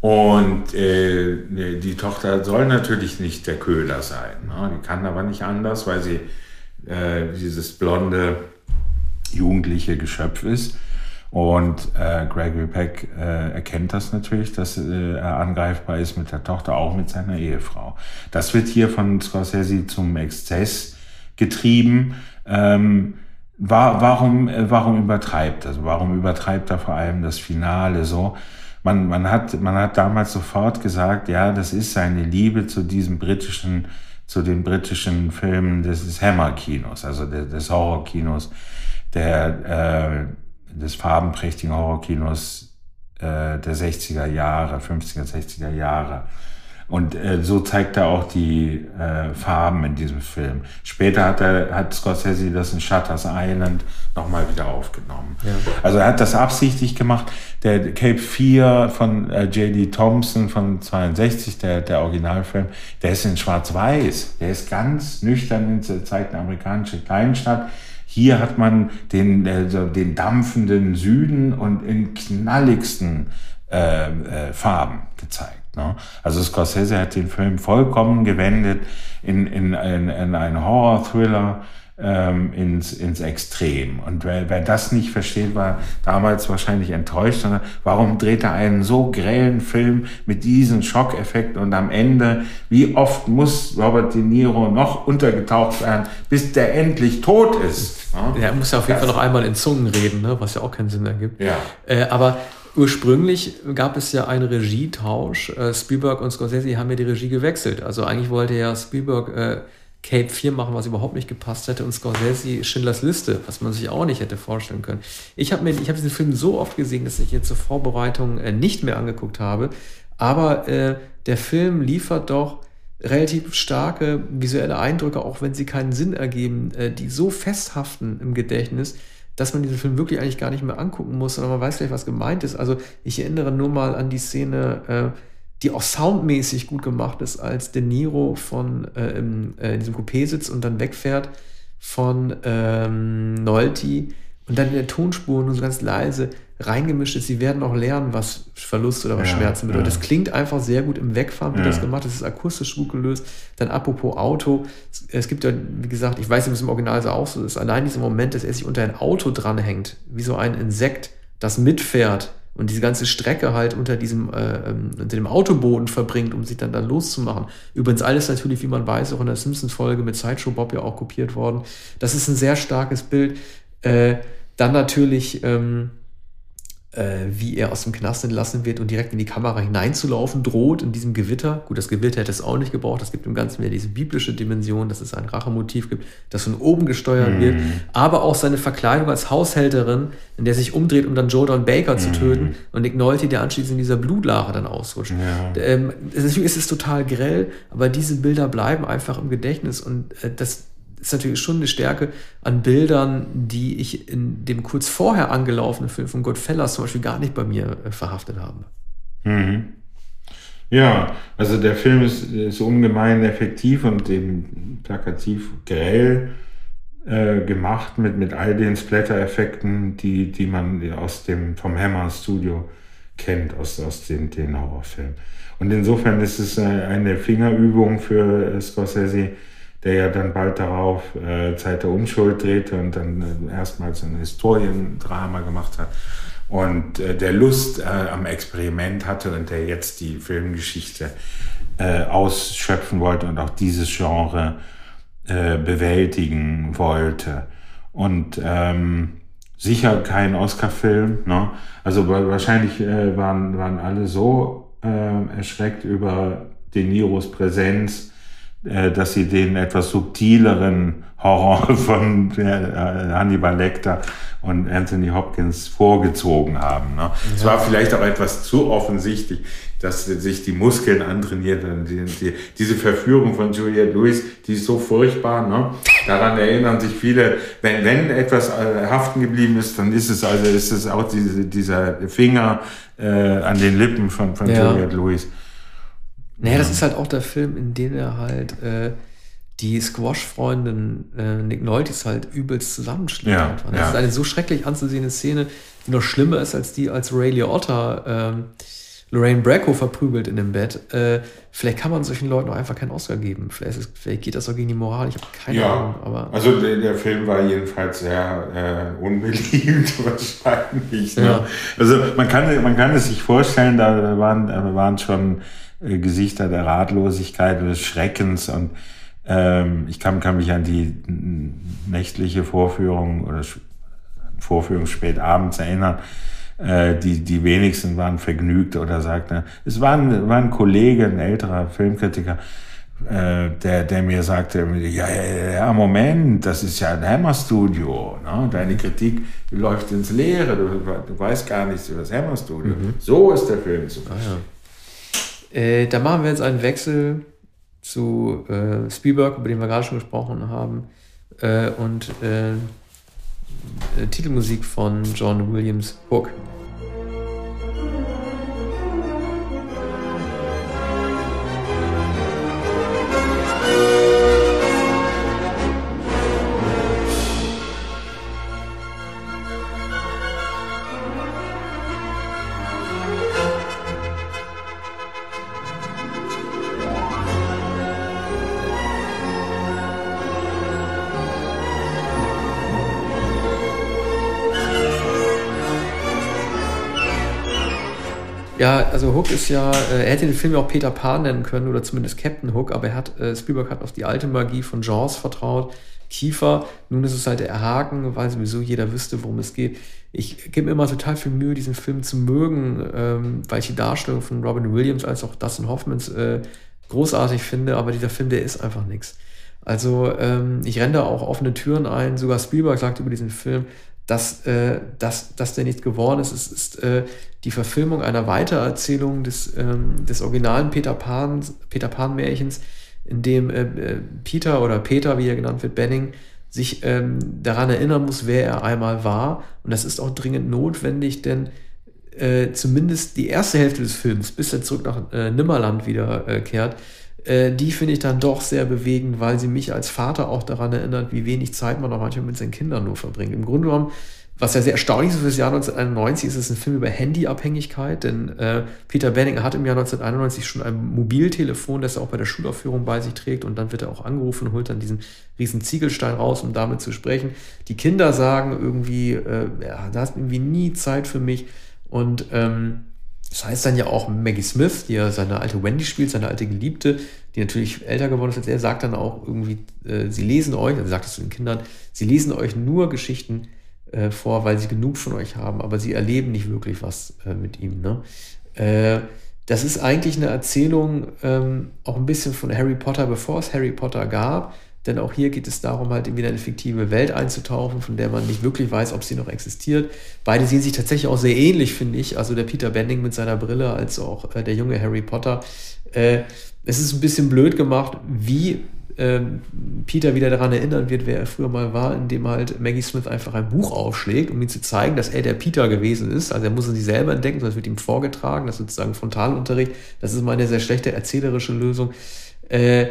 Und äh, die Tochter soll natürlich nicht der Köder sein. Ne? Die kann aber nicht anders, weil sie äh, dieses blonde jugendliche Geschöpf ist. Und äh, Gregory Peck äh, erkennt das natürlich, dass äh, er angreifbar ist mit der Tochter, auch mit seiner Ehefrau. Das wird hier von Scorsese zum Exzess getrieben. Ähm, war, warum, äh, warum übertreibt er? Also warum übertreibt er vor allem das Finale so? Man, man, hat, man hat damals sofort gesagt, ja, das ist seine Liebe zu diesem britischen, zu den britischen Filmen des Hammer-Kinos, also des, des Horror-Kinos, der äh, des farbenprächtigen Horrorkinos äh, der 60er Jahre, 50er, 60er Jahre. Und äh, so zeigt er auch die äh, Farben in diesem Film. Später hat er hat Scorsese das in Shutters Island nochmal wieder aufgenommen. Ja. Also er hat das absichtlich gemacht. Der Cape 4 von äh, J.D. Thompson von 62, der, der Originalfilm, der ist in Schwarz-Weiß. Der ist ganz nüchtern, zeigt eine amerikanische Kleinstadt Hier hat man den, also den dampfenden Süden und in knalligsten äh, äh, Farben gezeigt. Ne? Also Scorsese hat den Film vollkommen gewendet in, in, in, in einen Horror-Thriller, ähm, ins, ins Extrem. Und wer, wer das nicht versteht, war damals wahrscheinlich enttäuscht. Sondern warum dreht er einen so grellen Film mit diesen Schockeffekten und am Ende, wie oft muss Robert De Niro noch untergetaucht werden, bis der endlich tot ist? Ja, er muss ja auf jeden Fall noch einmal in Zungen reden, ne? was ja auch keinen Sinn ergibt. Ja. Äh, aber Ursprünglich gab es ja einen Regietausch. Äh, Spielberg und Scorsese haben ja die Regie gewechselt. Also eigentlich wollte ja Spielberg äh, Cape 4 machen, was überhaupt nicht gepasst hätte, und Scorsese Schindlers Liste, was man sich auch nicht hätte vorstellen können. Ich habe mir, ich habe diesen Film so oft gesehen, dass ich jetzt zur Vorbereitung äh, nicht mehr angeguckt habe. Aber äh, der Film liefert doch relativ starke visuelle Eindrücke, auch wenn sie keinen Sinn ergeben, äh, die so festhaften im Gedächtnis, dass man diesen Film wirklich eigentlich gar nicht mehr angucken muss, sondern man weiß gleich, was gemeint ist. Also ich erinnere nur mal an die Szene, äh, die auch soundmäßig gut gemacht ist, als De Niro von äh, im, äh, in diesem Coupé sitzt und dann wegfährt von ähm, Nolte und dann in der Tonspur nur so ganz leise reingemischt ist. Sie werden auch lernen, was Verlust oder was ja, Schmerzen bedeutet. Ja. Das klingt einfach sehr gut im Wegfahren, wird ja. das gemacht. Das ist akustisch gut gelöst. Dann apropos Auto. Es gibt ja, wie gesagt, ich weiß nicht, ob es im Original so auch so ist. Allein dieser Moment, dass er sich unter ein Auto dranhängt, wie so ein Insekt, das mitfährt und diese ganze Strecke halt unter diesem äh, ähm, unter dem Autoboden verbringt, um sich dann da loszumachen. Übrigens alles natürlich, wie man weiß, auch in der Simpsons-Folge mit Sideshow Bob ja auch kopiert worden. Das ist ein sehr starkes Bild. Äh, dann natürlich ähm, äh, wie er aus dem Knast entlassen wird und direkt in die Kamera hineinzulaufen droht in diesem Gewitter. Gut, das Gewitter hätte es auch nicht gebraucht. Es gibt im Ganzen wieder diese biblische Dimension, dass es ein Rachemotiv gibt, das von oben gesteuert mhm. wird. Aber auch seine Verkleidung als Haushälterin, in der sich umdreht, um dann Jordan Baker mhm. zu töten und Nick Nolte, der anschließend in dieser Blutlache dann ausrutscht. Ja. Ähm, natürlich ist es total grell, aber diese Bilder bleiben einfach im Gedächtnis und äh, das ist natürlich schon eine Stärke an Bildern, die ich in dem kurz vorher angelaufenen Film von Goodfellas zum Beispiel gar nicht bei mir äh, verhaftet habe. Mhm. Ja, also der Film ist, ist ungemein effektiv und eben plakativ grell äh, gemacht mit, mit all den Splatter-Effekten, die, die man aus dem Tom Hammer Studio kennt, aus, aus den, den Horrorfilmen. Und insofern ist es äh, eine Fingerübung für Scorsese, der ja dann bald darauf äh, Zeit der Unschuld drehte und dann äh, erstmals ein Historiendrama gemacht hat und äh, der Lust äh, am Experiment hatte und der jetzt die Filmgeschichte äh, ausschöpfen wollte und auch dieses Genre äh, bewältigen wollte. Und ähm, sicher kein Oscar-Film. Ne? Also wahrscheinlich äh, waren, waren alle so äh, erschreckt über De Niros Präsenz, dass sie den etwas subtileren Horror von äh, Hannibal Lecter und Anthony Hopkins vorgezogen haben. Ne? Ja. Es war vielleicht auch etwas zu offensichtlich, dass sich die Muskeln antrainiert und die, die, diese Verführung von Juliette Lewis, die ist so furchtbar. Ne? Daran erinnern sich viele. Wenn, wenn etwas äh, haften geblieben ist, dann ist es also ist es auch diese, dieser Finger äh, an den Lippen von, von ja. Juliette Lewis. Naja, das ist halt auch der Film, in dem er halt äh, die Squash-Freundin äh, Nick Nolte's halt übelst zusammenschlägt. Ja, das ja. ist eine so schrecklich anzusehende Szene, die noch schlimmer ist als die, als Ray Liotta ähm, Lorraine Bracco verprügelt in dem Bett. Äh, vielleicht kann man solchen Leuten auch einfach keinen Oscar geben. Vielleicht, ist, vielleicht geht das auch gegen die Moral. Ich habe keine ja, Ahnung. Aber also der, der, Film war jedenfalls sehr äh, unbeliebt wahrscheinlich. Ne? Ja. Also man kann, man kann es sich vorstellen, da waren, da waren schon äh, Gesichter der Ratlosigkeit und des Schreckens. Und ähm, ich kann, kann mich an die nächtliche Vorführung oder Vorführung spät abends erinnern. Äh, die, die wenigsten waren vergnügt oder sagten, es war ein, war ein Kollege, ein älterer Filmkritiker, äh, der, der mir sagte, ja, ja, Moment, das ist ja ein Hammer-Studio. Ne? Deine Kritik läuft ins Leere, du, du weißt gar nichts über das Hammer-Studio. Mhm. So ist der Film zu ah, ja. Äh, da machen wir jetzt einen Wechsel zu äh, Spielberg, über den wir gerade schon gesprochen haben, äh, und äh, Titelmusik von John Williams Hook. Hook ist ja, äh, er hätte den Film ja auch Peter Pan nennen können oder zumindest Captain Hook, aber er hat, äh, Spielberg hat auf die alte Magie von Jaws vertraut. Kiefer, nun ist es halt der Haken, weil sowieso jeder wüsste, worum es geht. Ich gebe mir immer total viel Mühe, diesen Film zu mögen, ähm, weil ich die Darstellung von Robin Williams als auch Dustin Hoffmans äh, großartig finde, aber dieser Film, der ist einfach nichts. Also ähm, ich renne da auch offene Türen ein. Sogar Spielberg sagt über diesen Film, dass, äh, dass, dass der nicht geworden ist. Es ist äh, die Verfilmung einer Weitererzählung des, ähm, des originalen Peter Pan, Peter Pan Märchens, in dem äh, äh, Peter oder Peter, wie er genannt wird, Benning, sich ähm, daran erinnern muss, wer er einmal war. Und das ist auch dringend notwendig, denn äh, zumindest die erste Hälfte des Films, bis er zurück nach äh, Nimmerland wiederkehrt, äh, die finde ich dann doch sehr bewegend, weil sie mich als Vater auch daran erinnert, wie wenig Zeit man auch manchmal mit seinen Kindern nur verbringt. Im Grunde genommen, was ja sehr erstaunlich ist für das Jahr 1991, ist es ein Film über Handyabhängigkeit, denn äh, Peter Benning hat im Jahr 1991 schon ein Mobiltelefon, das er auch bei der Schulaufführung bei sich trägt und dann wird er auch angerufen und holt dann diesen riesen Ziegelstein raus, um damit zu sprechen. Die Kinder sagen irgendwie, äh, ja, da hast irgendwie nie Zeit für mich und ähm, das heißt dann ja auch Maggie Smith, die ja seine alte Wendy spielt, seine alte Geliebte, die natürlich älter geworden ist als er, sagt dann auch irgendwie, äh, sie lesen euch, also sagt es zu den Kindern, sie lesen euch nur Geschichten äh, vor, weil sie genug von euch haben, aber sie erleben nicht wirklich was äh, mit ihm. Ne? Äh, das ist eigentlich eine Erzählung ähm, auch ein bisschen von Harry Potter, bevor es Harry Potter gab. Denn auch hier geht es darum, halt in wieder eine fiktive Welt einzutauchen, von der man nicht wirklich weiß, ob sie noch existiert. Beide sehen sich tatsächlich auch sehr ähnlich, finde ich. Also der Peter Bending mit seiner Brille, als auch äh, der junge Harry Potter. Äh, es ist ein bisschen blöd gemacht, wie äh, Peter wieder daran erinnern wird, wer er früher mal war, indem halt Maggie Smith einfach ein Buch aufschlägt, um ihm zu zeigen, dass er der Peter gewesen ist. Also er muss es sich selber entdecken, sondern es wird ihm vorgetragen, das ist sozusagen Frontalunterricht. Das ist mal eine sehr schlechte erzählerische Lösung. Äh,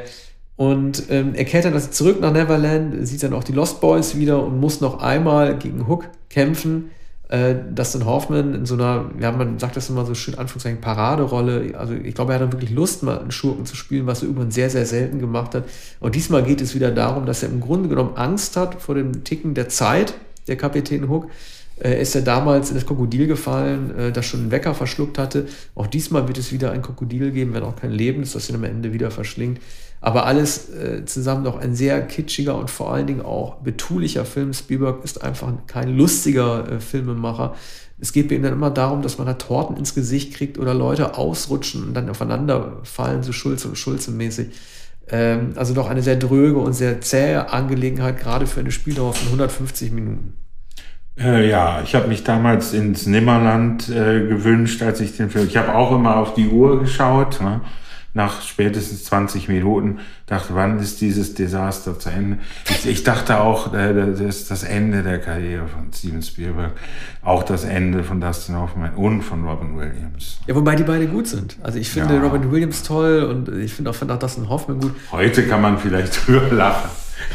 und ähm, er kehrt dann also zurück nach Neverland, sieht dann auch die Lost Boys wieder und muss noch einmal gegen Hook kämpfen. Äh, Dustin Hoffman in so einer, ja, man sagt das immer so schön, Anführungszeichen, Paraderolle. Also ich glaube, er hat dann wirklich Lust, mal einen Schurken zu spielen, was er irgendwann sehr, sehr selten gemacht hat. Und diesmal geht es wieder darum, dass er im Grunde genommen Angst hat vor dem Ticken der Zeit, der Kapitän Hook. Äh, ist er damals in das Krokodil gefallen, äh, das schon einen Wecker verschluckt hatte. Auch diesmal wird es wieder ein Krokodil geben, wenn auch kein Leben ist, das ihn am Ende wieder verschlingt. Aber alles äh, zusammen doch ein sehr kitschiger und vor allen Dingen auch betulicher Film. Spielberg ist einfach kein lustiger äh, Filmemacher. Es geht bei ihm dann immer darum, dass man da Torten ins Gesicht kriegt oder Leute ausrutschen und dann aufeinander fallen, so Schulze und Schulze-mäßig. Ähm, also doch eine sehr dröge und sehr zähe Angelegenheit, gerade für eine Spieldauer von 150 Minuten. Äh, ja, ich habe mich damals ins Nimmerland äh, gewünscht, als ich den Film. Ich habe auch immer auf die Uhr geschaut. Ne? Nach spätestens 20 Minuten dachte, wann ist dieses Desaster zu Ende? Ich, ich dachte auch, äh, das ist das Ende der Karriere von Steven Spielberg, auch das Ende von Dustin Hoffman und von Robin Williams. Ja, wobei die beide gut sind. Also ich finde ja. Robin Williams toll und ich finde auch, find auch Dustin Hoffman gut. Heute kann man vielleicht drüber lachen.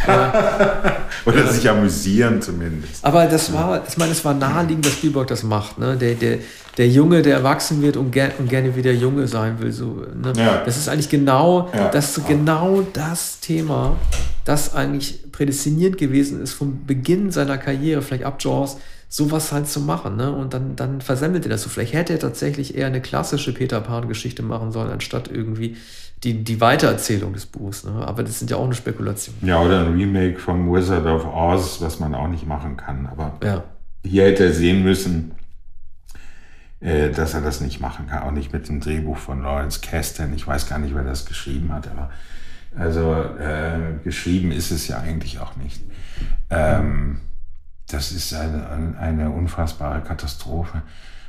Oder sich amüsieren zumindest. Aber das war, ich meine, es war naheliegend, dass Spielberg das macht. Ne? Der, der, der Junge, der erwachsen wird und, ger und gerne wieder Junge sein will. So, ne? ja. Das ist eigentlich genau, ja. das genau das Thema, das eigentlich prädestiniert gewesen ist vom Beginn seiner Karriere, vielleicht ab Jaws, sowas halt zu machen. Ne? Und dann, dann versemmelt er das so. Vielleicht hätte er tatsächlich eher eine klassische Peter Pan-Geschichte machen sollen, anstatt irgendwie die, die Weitererzählung des Buchs. Ne? Aber das sind ja auch eine Spekulation. Ja, oder ein Remake vom Wizard of Oz, was man auch nicht machen kann. Aber ja. hier hätte er sehen müssen, äh, dass er das nicht machen kann. Auch nicht mit dem Drehbuch von Lawrence Kasten. Ich weiß gar nicht, wer das geschrieben hat, aber also äh, geschrieben ist es ja eigentlich auch nicht. Ähm, das ist eine, eine unfassbare Katastrophe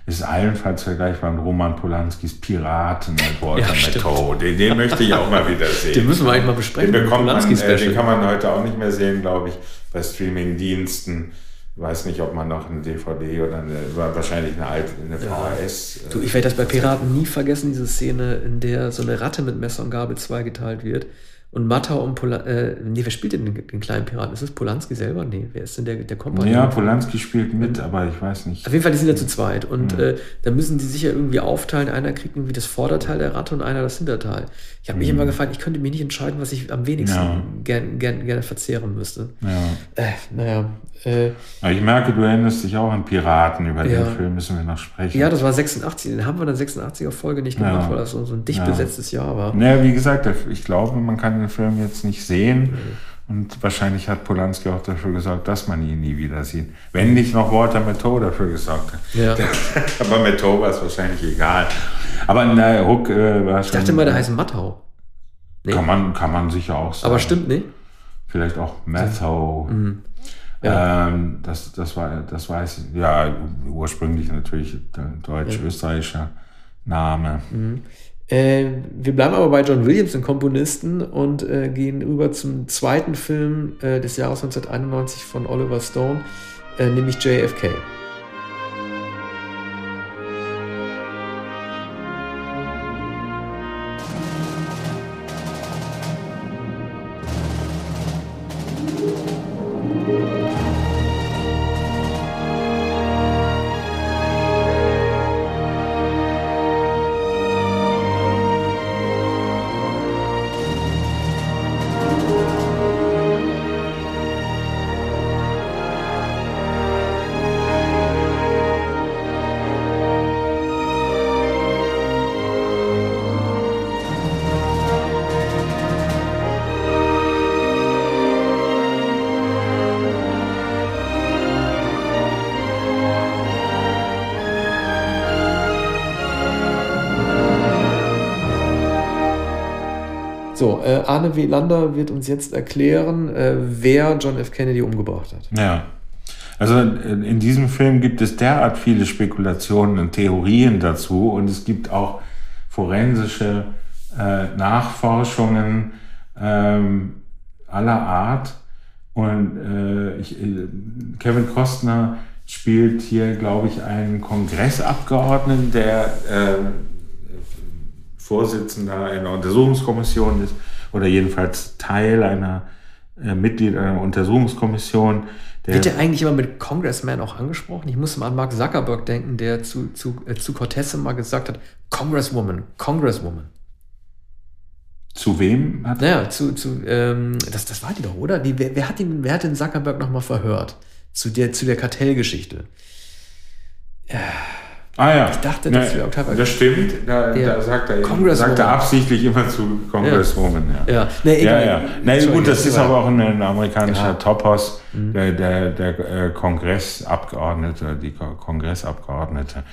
ist allenfalls vergleichbar mit Roman Polanskis Piraten mit Walter ja, Matthau. Den, den, möchte ich auch mal wieder sehen. Den müssen wir eigentlich mal besprechen. Den, man, äh, den kann man heute auch nicht mehr sehen, glaube ich, bei Streaming-Diensten. Ich weiß nicht, ob man noch eine DVD oder eine, wahrscheinlich eine alte, eine VHS. Ja. Du, ich werde das bei Piraten nie vergessen, diese Szene, in der so eine Ratte mit Messer und Gabel zweigeteilt wird Und Mattau und Polanski, äh, nee, wer spielt denn den, den, kleinen Piraten? Ist es Polanski selber? Nee, wer ist denn der, der Kompanie? Ja, Polanski spielt mit, aber ich weiß nicht. Auf jeden Fall, die sind ja zu zweit. Und mhm. äh, da müssen die sich ja irgendwie aufteilen. Einer kriegt irgendwie das Vorderteil der Ratte und einer das Hinterteil. Ich habe mich mhm. immer gefragt, ich könnte mir nicht entscheiden, was ich am wenigsten ja. gern, gern, gerne verzehren müsste. Ja. Äh, naja. Äh, ich merke, du erinnerst dich auch an Piraten. Über ja. den Film müssen wir noch sprechen. Ja, das war 86. Den haben wir in der 86er Folge nicht gemacht, ja. weil das so, so ein dicht besetztes Jahr war. Naja, wie gesagt, ich glaube, man kann den Film jetzt nicht sehen. Und wahrscheinlich hat Polanski auch dafür gesorgt, dass man ihn nie wieder sieht. Wenn nicht noch Walter Matthau dafür gesorgt hat. Ja. Aber Matthau war es wahrscheinlich egal. Aber na, Ruck äh, war schon. Ich dachte mal, der heißt Mattau. Nee. Kann, man, kann man sicher auch sagen. Aber stimmt nicht. Vielleicht auch Mattau. Mhm. Ja. Ähm, das, das, war, das weiß ich. Ja, ursprünglich natürlich deutsch-österreichischer Name. Mhm. Äh, wir bleiben aber bei John Williams, dem Komponisten, und äh, gehen über zum zweiten Film äh, des Jahres 1991 von Oliver Stone, äh, nämlich JFK. Arne Welander wird uns jetzt erklären, äh, wer John F. Kennedy umgebracht hat. Ja. Also in diesem Film gibt es derart viele Spekulationen und Theorien dazu und es gibt auch forensische äh, Nachforschungen ähm, aller Art. Und äh, ich, äh, Kevin Costner spielt hier, glaube ich, einen Kongressabgeordneten, der äh, Vorsitzender einer Untersuchungskommission ist oder jedenfalls Teil einer äh, Mitglied einer Untersuchungskommission. Der Wird der eigentlich immer mit Congressman auch angesprochen? Ich muss mal an Mark Zuckerberg denken, der zu, zu, äh, zu Cortez mal gesagt hat, Congresswoman, Congresswoman. Zu wem hat Naja, zu, zu ähm, das, das war die doch, oder? Die, wer, wer, hat den, wer hat den Zuckerberg nochmal verhört? Zu der, zu der Kartellgeschichte. Ja. Ah ja. Ich dachte, das wäre Octavia. Das stimmt. Da, da sagt, er, sagt er absichtlich immer zu Congresswoman. Ja. Ja. Nee, ja, ja. Nee, gut, das ist aber auch ein, ein amerikanischer ja. Topos, mhm. der, der, der äh, Kongressabgeordnete, die Kongressabgeordnete.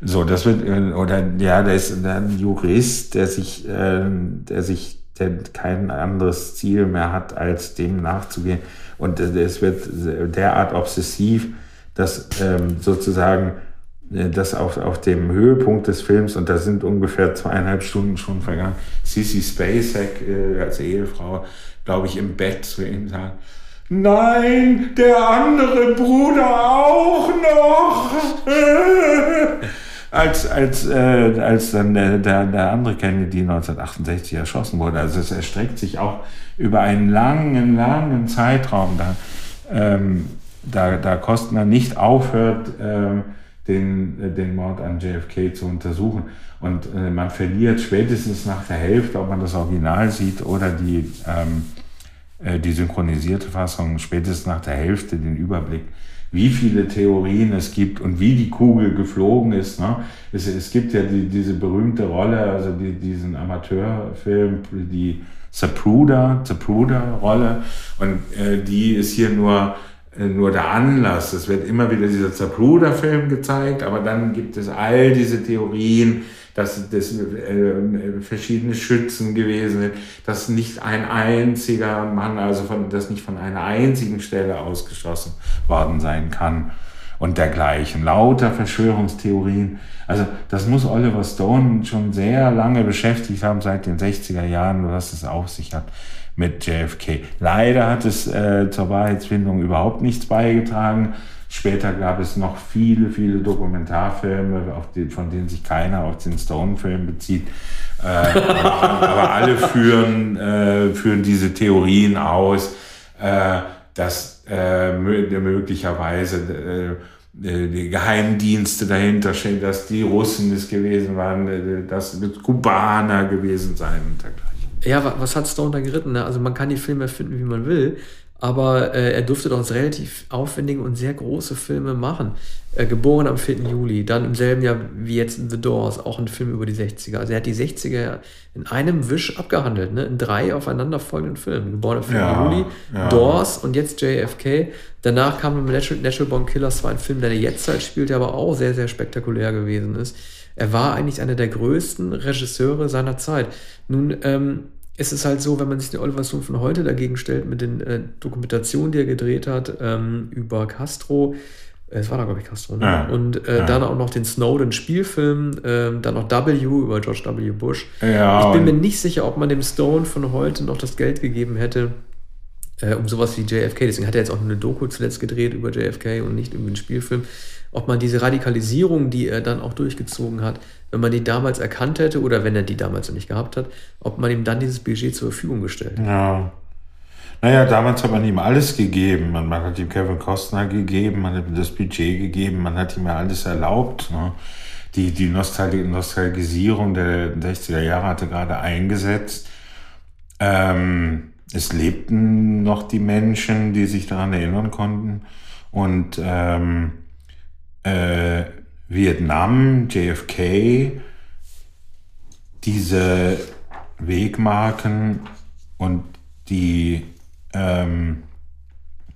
So, das wird, äh, oder ja, der ist ein Jurist, der sich, äh, der sich, der kein anderes Ziel mehr hat, als dem nachzugehen. Und es wird derart obsessiv, dass ähm, sozusagen äh, das auf, auf dem Höhepunkt des Films, und da sind ungefähr zweieinhalb Stunden schon vergangen, Sissy Spacek äh, als Ehefrau, glaube ich, im Bett zu ihm sagt, Nein, der andere Bruder auch noch. als, als, äh, als dann der, der, der andere Kennedy 1968 erschossen wurde. Also es erstreckt sich auch über einen langen, langen Zeitraum, da, ähm, da, da Kostner nicht aufhört, äh, den, äh, den Mord an JFK zu untersuchen. Und äh, man verliert spätestens nach der Hälfte, ob man das Original sieht oder die, ähm, äh, die synchronisierte Fassung, spätestens nach der Hälfte den Überblick, wie viele Theorien es gibt und wie die Kugel geflogen ist. Ne? Es, es gibt ja die, diese berühmte Rolle, also die, diesen Amateurfilm, die Zapruder, Zapruder-Rolle. Und äh, die ist hier nur nur der Anlass. Es wird immer wieder dieser Zapruder-Film gezeigt, aber dann gibt es all diese Theorien, dass das äh, verschiedene Schützen gewesen sind, dass nicht ein einziger Mann, also von, dass nicht von einer einzigen Stelle ausgeschossen worden sein kann und dergleichen. Lauter Verschwörungstheorien. Also das muss Oliver Stone schon sehr lange beschäftigt haben, seit den 60er Jahren, was es auf sich hat mit JFK. Leider hat es äh, zur Wahrheitsfindung überhaupt nichts beigetragen. Später gab es noch viele, viele Dokumentarfilme, die, von denen sich keiner auf den Stone-Film bezieht. Äh, aber, aber, alle führen, äh, führen diese Theorien aus, äh, dass äh, möglicherweise äh, die Geheimdienste dahinter stehen, dass die Russen es gewesen waren, dass es Kubaner gewesen sein und dergleichen. Ja, was hat Stone da geritten? Ne? Also man kann die Filme finden, wie man will, aber äh, er durfte doch relativ aufwendige und sehr große Filme machen. Äh, geboren am 4. Juli, dann im selben Jahr wie jetzt in The Doors, auch ein Film über die 60er. Also er hat die 60er in einem Wisch abgehandelt, ne? in drei aufeinanderfolgenden Filmen. Geboren am 4. Ja, Juli, ja. Doors und jetzt JFK. Danach kam Natural, Natural Born Killers, war ein Film, der in der Jetztzeit spielt, der aber auch sehr, sehr spektakulär gewesen ist. Er war eigentlich einer der größten Regisseure seiner Zeit. Nun, ähm, es ist halt so, wenn man sich den Oliver Stone von heute dagegen stellt mit den äh, Dokumentationen, die er gedreht hat ähm, über Castro, äh, es war da, glaube ich, Castro, ne? Ja, und äh, ja. dann auch noch den Snowden-Spielfilm, äh, dann noch W über George W. Bush. Ja, ich bin mir nicht sicher, ob man dem Stone von heute noch das Geld gegeben hätte, äh, um sowas wie JFK. Deswegen hat er jetzt auch eine Doku zuletzt gedreht über JFK und nicht irgendwie einen Spielfilm. Ob man diese Radikalisierung, die er dann auch durchgezogen hat, wenn man die damals erkannt hätte oder wenn er die damals noch nicht gehabt hat, ob man ihm dann dieses Budget zur Verfügung gestellt hat. Ja. Naja, damals hat man ihm alles gegeben. Man, man hat ihm Kevin Costner gegeben, man hat ihm das Budget gegeben, man hat ihm ja alles erlaubt. Ne? Die, die Nostalg Nostalgisierung der 60er Jahre hatte gerade eingesetzt. Ähm, es lebten noch die Menschen, die sich daran erinnern konnten. Und ähm, äh, Vietnam, JFK, diese Wegmarken und die, ähm,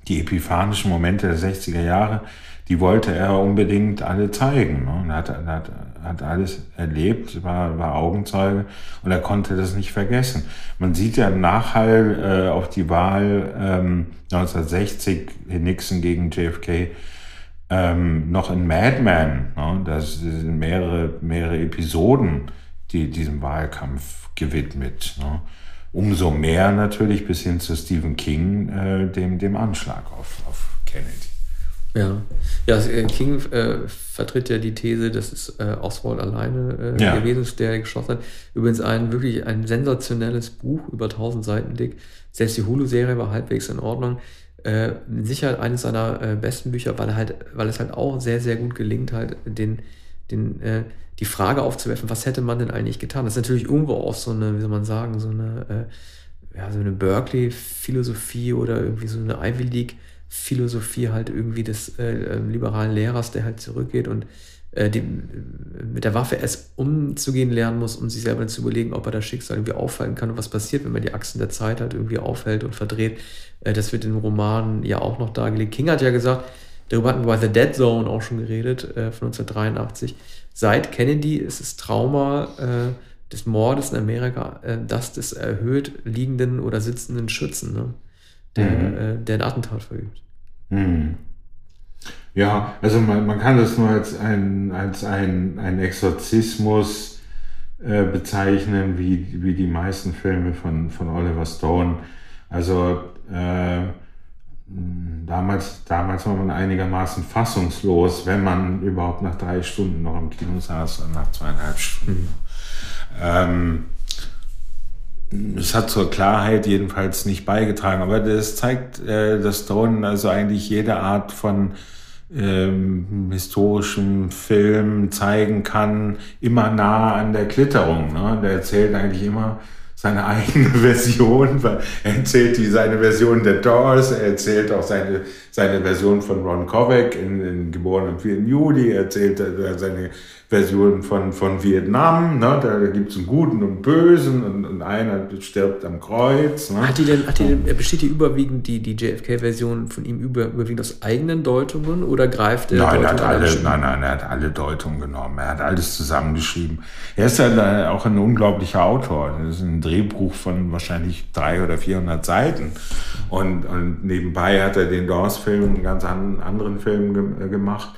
die epiphanischen Momente der 60er Jahre, die wollte er unbedingt alle zeigen. Ne? Und hat, hat, hat alles erlebt, war, war Augenzeuge und er konnte das nicht vergessen. Man sieht ja Nachhall äh, auf die Wahl ähm, 1960 Nixon gegen JFK ähm, noch in Mad Men. Ne? Das sind mehrere, mehrere Episoden, die diesem Wahlkampf gewidmet. Ne? Umso mehr natürlich bis hin zu Stephen King, äh, dem, dem Anschlag auf, auf Kennedy. Ja, ja äh, King äh, vertritt ja die These, dass es äh, Oswald alleine äh, ja. gewesen ist, der geschossen hat. Übrigens ein wirklich ein sensationelles Buch, über 1000 Seiten dick. Selbst die Hulu-Serie war halbwegs in Ordnung äh, sicher eines seiner äh, besten Bücher, weil, halt, weil es halt auch sehr, sehr gut gelingt, halt den, den, äh, die Frage aufzuwerfen, was hätte man denn eigentlich getan? Das ist natürlich irgendwo auch so eine, wie soll man sagen, so eine, äh, ja, so eine Berkeley-Philosophie oder irgendwie so eine Ivy League-Philosophie halt irgendwie des äh, ähm, liberalen Lehrers, der halt zurückgeht und äh, die, mit der Waffe erst umzugehen lernen muss, um sich selber zu überlegen, ob er das Schicksal irgendwie auffallen kann und was passiert, wenn man die Achsen der Zeit halt irgendwie aufhält und verdreht. Äh, das wird im Roman ja auch noch dargelegt. King hat ja gesagt, darüber hatten wir bei The Dead Zone auch schon geredet, äh, von 1983. Seit Kennedy ist das Trauma äh, des Mordes in Amerika äh, das des erhöht liegenden oder sitzenden Schützen, ne? Der, mhm. Äh, der ein Attentat verübt. Mhm. Ja, also man, man kann das nur als ein, als ein, ein Exorzismus äh, bezeichnen, wie, wie die meisten Filme von, von Oliver Stone. Also äh, damals, damals war man einigermaßen fassungslos, wenn man überhaupt nach drei Stunden noch im Kino saß, nach zweieinhalb Stunden. Mhm. Ähm, es hat zur Klarheit jedenfalls nicht beigetragen, aber das zeigt, äh, dass Stone also eigentlich jede Art von ähm, historischen Film zeigen kann, immer nah an der Klitterung. Ne? Der erzählt eigentlich immer seine eigene Version, weil er erzählt die, seine Version der Doors, er erzählt auch seine, seine Version von Ron Kovac in, in Geboren am 4. Juli, er erzählt äh, seine Version von, von Vietnam. Ne? Da, da gibt es einen Guten und Bösen und, und einer stirbt am Kreuz. Ne? Hat die denn, hat die denn, besteht die überwiegend, die, die JFK-Version von ihm über, überwiegend aus eigenen Deutungen oder greift er? Nein, er hat alle, nein, nein, er hat alle Deutungen genommen. Er hat alles zusammengeschrieben. Er ist ja auch ein unglaublicher Autor. Das ist ein Drehbuch von wahrscheinlich 300 oder 400 Seiten. Und, und nebenbei hat er den Dawes-Film, einen ganz anderen Film ge gemacht.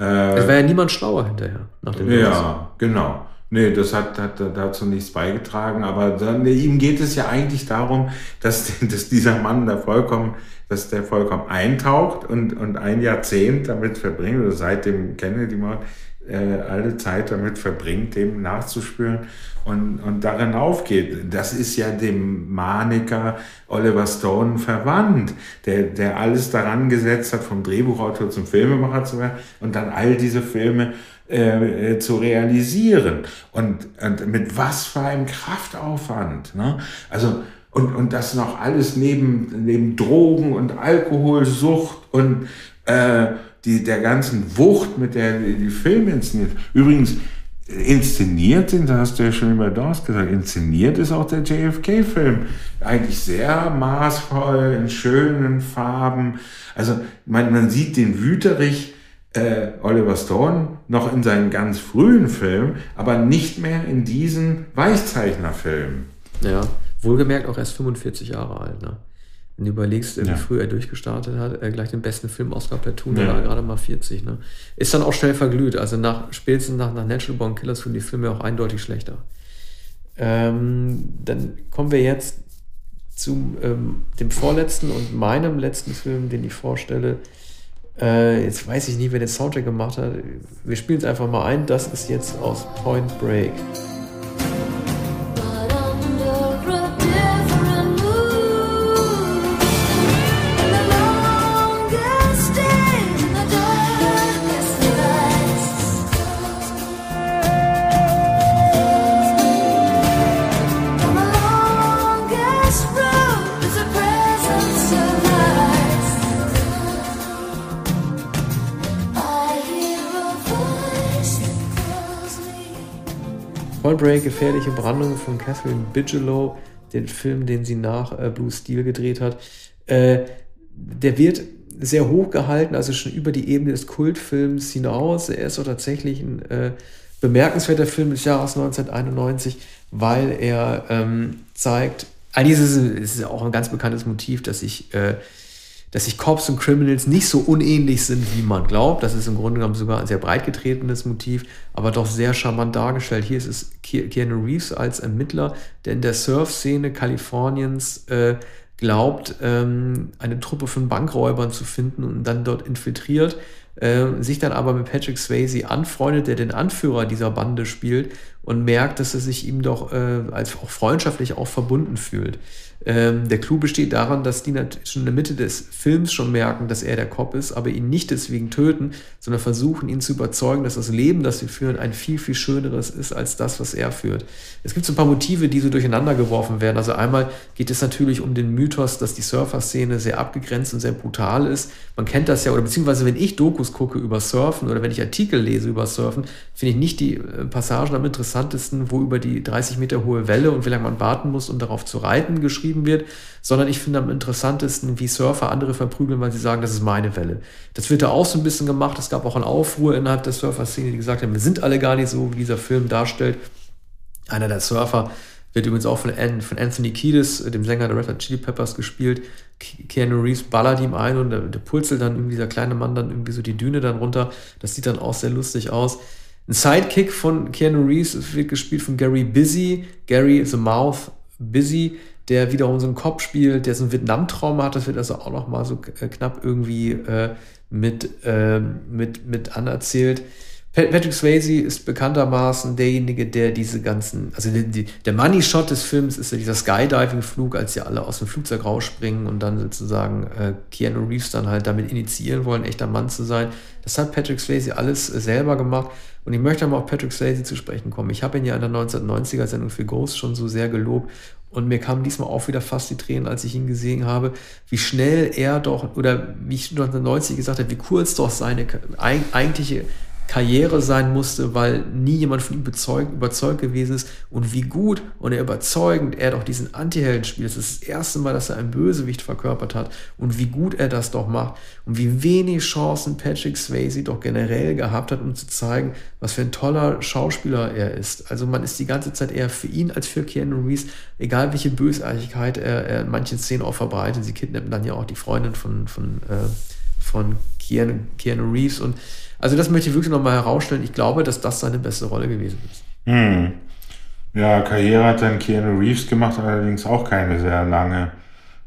Äh, es war ja niemand schlauer hinterher. Nach dem ja, genau. Nee, das hat, hat dazu nichts beigetragen, aber dann, ihm geht es ja eigentlich darum, dass, dass dieser Mann da vollkommen, dass der vollkommen eintaucht und, und ein Jahrzehnt damit verbringt, oder seit dem Kennedy-Mord, äh, alle Zeit damit verbringt, dem nachzuspüren und, und darin aufgeht. Das ist ja dem Maniker Oliver Stone verwandt, der, der alles daran gesetzt hat, vom Drehbuchautor zum Filmemacher zu werden und dann all diese Filme äh, zu realisieren. Und, und mit was für einem Kraftaufwand. Ne? Also, und, und das noch alles neben, neben Drogen und Alkoholsucht und äh, die, der ganzen Wucht, mit der die, Filme inszeniert. Übrigens, inszeniert sind, da hast du ja schon über Dawes gesagt, inszeniert ist auch der JFK-Film. Eigentlich sehr maßvoll, in schönen Farben. Also man, man sieht den Wüterich äh, Oliver Stone noch in seinen ganz frühen Filmen, aber nicht mehr in diesen Weichzeichnerfilmen. Ja, wohlgemerkt auch erst 45 Jahre alt. Ne? Wenn du überlegst, wie ja. früh er durchgestartet hat, er gleich den besten Film-Oscar Platoon, ja. da war er gerade mal 40. Ne? Ist dann auch schnell verglüht. Also nach spätestens nach, nach Natural Born Killers wurden die Filme auch eindeutig schlechter. Ähm, dann kommen wir jetzt zu ähm, dem vorletzten und meinem letzten Film, den ich vorstelle. Äh, jetzt weiß ich nicht, wer den Soundtrack gemacht hat. Wir spielen es einfach mal ein. Das ist jetzt aus Point Break. Point Break, Gefährliche Brandung von Catherine Bigelow, den Film, den sie nach äh, Blue Steel gedreht hat. Äh, der wird sehr hoch gehalten, also schon über die Ebene des Kultfilms hinaus. Er ist auch tatsächlich ein äh, bemerkenswerter Film des Jahres 1991, weil er ähm, zeigt, eigentlich ist es, ist auch ein ganz bekanntes Motiv, dass sich äh, dass sich Cops und Criminals nicht so unähnlich sind, wie man glaubt. Das ist im Grunde genommen sogar ein sehr breit getretenes Motiv, aber doch sehr charmant dargestellt. Hier ist es Keanu Reeves als Ermittler, der in der Surf-Szene Kaliforniens äh, glaubt, ähm, eine Truppe von Bankräubern zu finden und dann dort infiltriert, äh, sich dann aber mit Patrick Swayze anfreundet, der den Anführer dieser Bande spielt und merkt, dass er sich ihm doch äh, als auch freundschaftlich auch verbunden fühlt. Ähm, der Clou besteht daran, dass die schon in der Mitte des Films schon merken, dass er der Cop ist, aber ihn nicht deswegen töten, sondern versuchen, ihn zu überzeugen, dass das Leben, das sie führen, ein viel, viel schöneres ist als das, was er führt. Es gibt so ein paar Motive, die so durcheinander geworfen werden. Also einmal geht es natürlich um den Mythos, dass die Surfer-Szene sehr abgegrenzt und sehr brutal ist. Man kennt das ja, oder beziehungsweise wenn ich Dokus gucke über Surfen oder wenn ich Artikel lese über Surfen, finde ich nicht die äh, Passagen am interessantesten, wo über die 30 Meter hohe Welle und wie lange man warten muss, um darauf zu reiten, geschrieben wird, sondern ich finde am interessantesten, wie Surfer andere verprügeln, weil sie sagen, das ist meine Welle. Das wird da auch so ein bisschen gemacht. Es gab auch einen Aufruhr innerhalb der Surfer-Szene, die gesagt haben, wir sind alle gar nicht so, wie dieser Film darstellt. Einer der Surfer wird übrigens auch von, Anthony Kiedis, dem Sänger der Red Hot Chili Peppers, gespielt. Keanu Reeves ballert ihm ein und der, der pulselt dann irgendwie dieser kleine Mann dann irgendwie so die Düne dann runter. Das sieht dann auch sehr lustig aus. Ein Sidekick von Keanu Reeves wird gespielt von Gary Busy. Gary the Mouth Busy der wiederum so einen Kopf spielt, der so ein Vietnam-Trauma hat. Das wird also auch noch mal so äh, knapp irgendwie äh, mit, äh, mit, mit anerzählt. Patrick Swayze ist bekanntermaßen derjenige, der diese ganzen, also die, die, der Money Shot des Films ist ja dieser Skydiving-Flug, als sie alle aus dem Flugzeug rausspringen und dann sozusagen äh, Keanu Reeves dann halt damit initiieren wollen, echter Mann zu sein. Das hat Patrick Swayze alles selber gemacht und ich möchte mal auf Patrick Swayze zu sprechen kommen. Ich habe ihn ja in der 1990er-Sendung für Ghost schon so sehr gelobt und mir kamen diesmal auch wieder fast die Tränen, als ich ihn gesehen habe, wie schnell er doch, oder wie ich 1990 gesagt habe, wie kurz doch seine eigentliche Karriere sein musste, weil nie jemand von ihm überzeugt, überzeugt gewesen ist und wie gut und überzeugend er doch diesen Antihelden spielt. Das ist das erste Mal, dass er einen Bösewicht verkörpert hat und wie gut er das doch macht und wie wenig Chancen Patrick Swayze doch generell gehabt hat, um zu zeigen, was für ein toller Schauspieler er ist. Also man ist die ganze Zeit eher für ihn als für Keanu Reeves, egal welche Bösartigkeit er, er in manchen Szenen auch verbreitet. Sie kidnappen dann ja auch die Freundin von, von, äh, von Keanu, Keanu Reeves und also das möchte ich wirklich nochmal herausstellen. Ich glaube, dass das seine beste Rolle gewesen ist. Hm. Ja, Karriere hat dann Keanu Reeves gemacht, allerdings auch keine sehr lange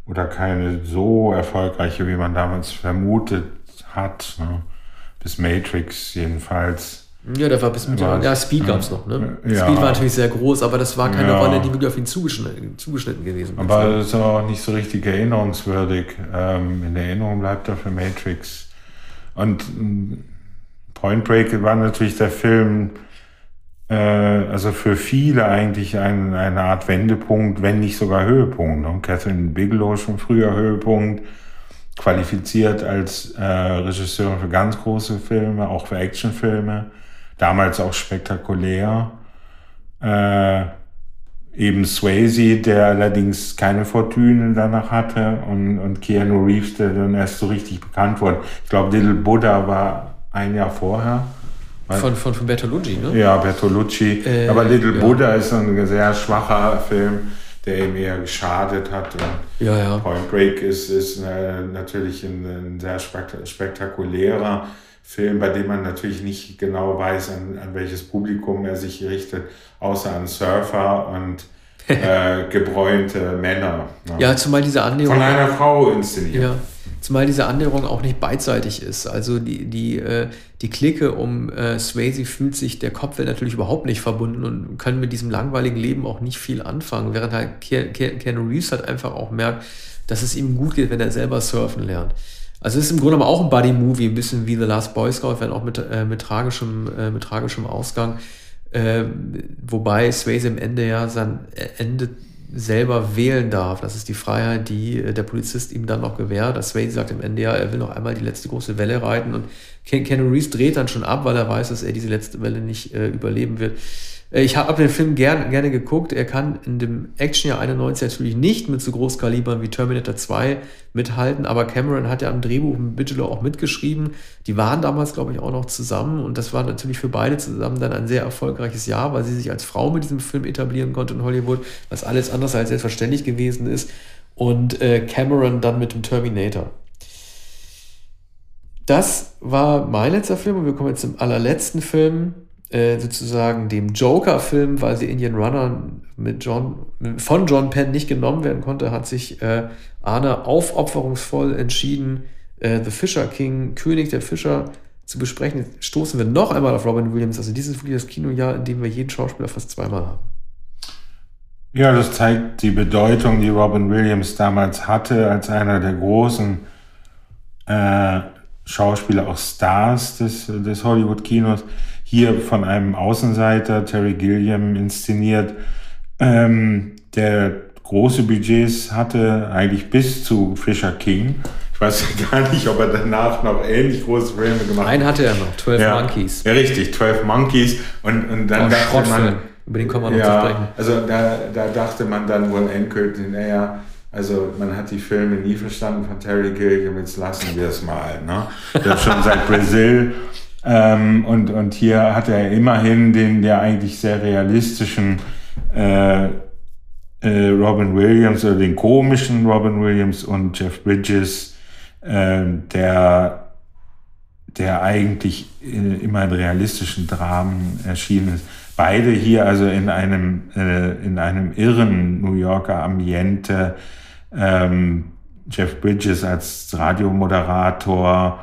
oder keine so erfolgreiche, wie man damals vermutet hat. Ne? Bis Matrix jedenfalls. Ja, der war bis Mitte. Ja, Speed gab es noch. Ne? Ja. Speed war natürlich sehr groß, aber das war keine ja. Rolle, die wirklich auf ihn zugeschnitten, zugeschnitten gewesen ist. Aber das ist auch nicht so richtig erinnerungswürdig. Ähm, in Erinnerung bleibt er für Matrix. Und Point Break war natürlich der Film, äh, also für viele eigentlich ein, eine Art Wendepunkt, wenn nicht sogar Höhepunkt. Ne? Catherine Bigelow schon früher Höhepunkt qualifiziert als äh, Regisseur für ganz große Filme, auch für Actionfilme damals auch spektakulär. Äh, eben Swayze, der allerdings keine Fortune danach hatte und, und Keanu Reeves, der dann erst so richtig bekannt wurde. Ich glaube, Little Buddha war ein Jahr vorher. Von, von, von Bertolucci, ne? Ja, Bertolucci. Äh, Aber Little ja. Buddha ist ein sehr schwacher Film, der ihm eher geschadet hat. Und ja, ja. Point Break ist, ist äh, natürlich ein, ein sehr spektakulärer Film, bei dem man natürlich nicht genau weiß, an, an welches Publikum er sich richtet, außer an Surfer und äh, gebräunte Männer. Ne? Ja, zumal diese Annäherung. Von einer Frau inszeniert. Ja, zumal diese Annäherung auch nicht beidseitig ist. Also die, die, äh, die Clique um äh, Swayze fühlt sich der Kopfwelt natürlich überhaupt nicht verbunden und können mit diesem langweiligen Leben auch nicht viel anfangen, während halt Keanu Reeves halt einfach auch merkt, dass es ihm gut geht, wenn er selber surfen lernt. Also es ist im Grunde auch ein Buddy-Movie, ein bisschen wie The Last Boy Scout, wenn auch mit, äh, mit, tragischem, äh, mit tragischem Ausgang. Äh, wobei Swayze im Ende ja sein Ende selber wählen darf. Das ist die Freiheit, die äh, der Polizist ihm dann noch gewährt. Das Swayze sagt im Ende ja, er will noch einmal die letzte große Welle reiten und Ken, Ken Reeves dreht dann schon ab, weil er weiß, dass er diese letzte Welle nicht äh, überleben wird. Äh, ich habe den Film gern, gerne geguckt. Er kann in dem Actionjahr 91 natürlich nicht mit so Großkalibern wie Terminator 2 mithalten, aber Cameron hat ja am Drehbuch mit Bigelow auch mitgeschrieben. Die waren damals, glaube ich, auch noch zusammen und das war natürlich für beide zusammen dann ein sehr erfolgreiches Jahr, weil sie sich als Frau mit diesem Film etablieren konnte in Hollywood, was alles anders als selbstverständlich gewesen ist. Und äh, Cameron dann mit dem Terminator. Das war mein letzter Film und wir kommen jetzt zum allerletzten Film. Äh, sozusagen dem Joker-Film, weil sie Indian Runner mit John, von John Penn nicht genommen werden konnte, hat sich äh, Arne aufopferungsvoll entschieden, äh, The Fisher King, König der Fischer, zu besprechen. Jetzt stoßen wir noch einmal auf Robin Williams. Also dieses wirklich das Kinojahr, in dem wir jeden Schauspieler fast zweimal haben. Ja, das zeigt die Bedeutung, die Robin Williams damals hatte, als einer der großen äh, Schauspieler, auch Stars des, des Hollywood-Kinos hier von einem Außenseiter, Terry Gilliam, inszeniert, ähm, der große Budgets hatte, eigentlich bis zu Fisher King. Ich weiß gar nicht, ob er danach noch ähnlich große Filme gemacht hat. Einen hatte er noch, 12 ja, Monkeys. Ja, richtig, 12 Monkeys. Und, und dann oh, dachte man, über den kommen wir noch ja, zu sprechen. Also da, da dachte man dann wohl endgültig, naja, also man hat die Filme nie verstanden von Terry Gilliam, jetzt lassen wir es mal. Ne? Der schon seit Brazil ähm, und, und hier hat er immerhin den ja eigentlich sehr realistischen äh, äh, Robin Williams oder den komischen Robin Williams und Jeff Bridges, äh, der, der eigentlich immer in realistischen Dramen erschienen ist. Beide hier also in einem, äh, in einem irren New Yorker Ambiente. Ähm, Jeff Bridges als Radiomoderator,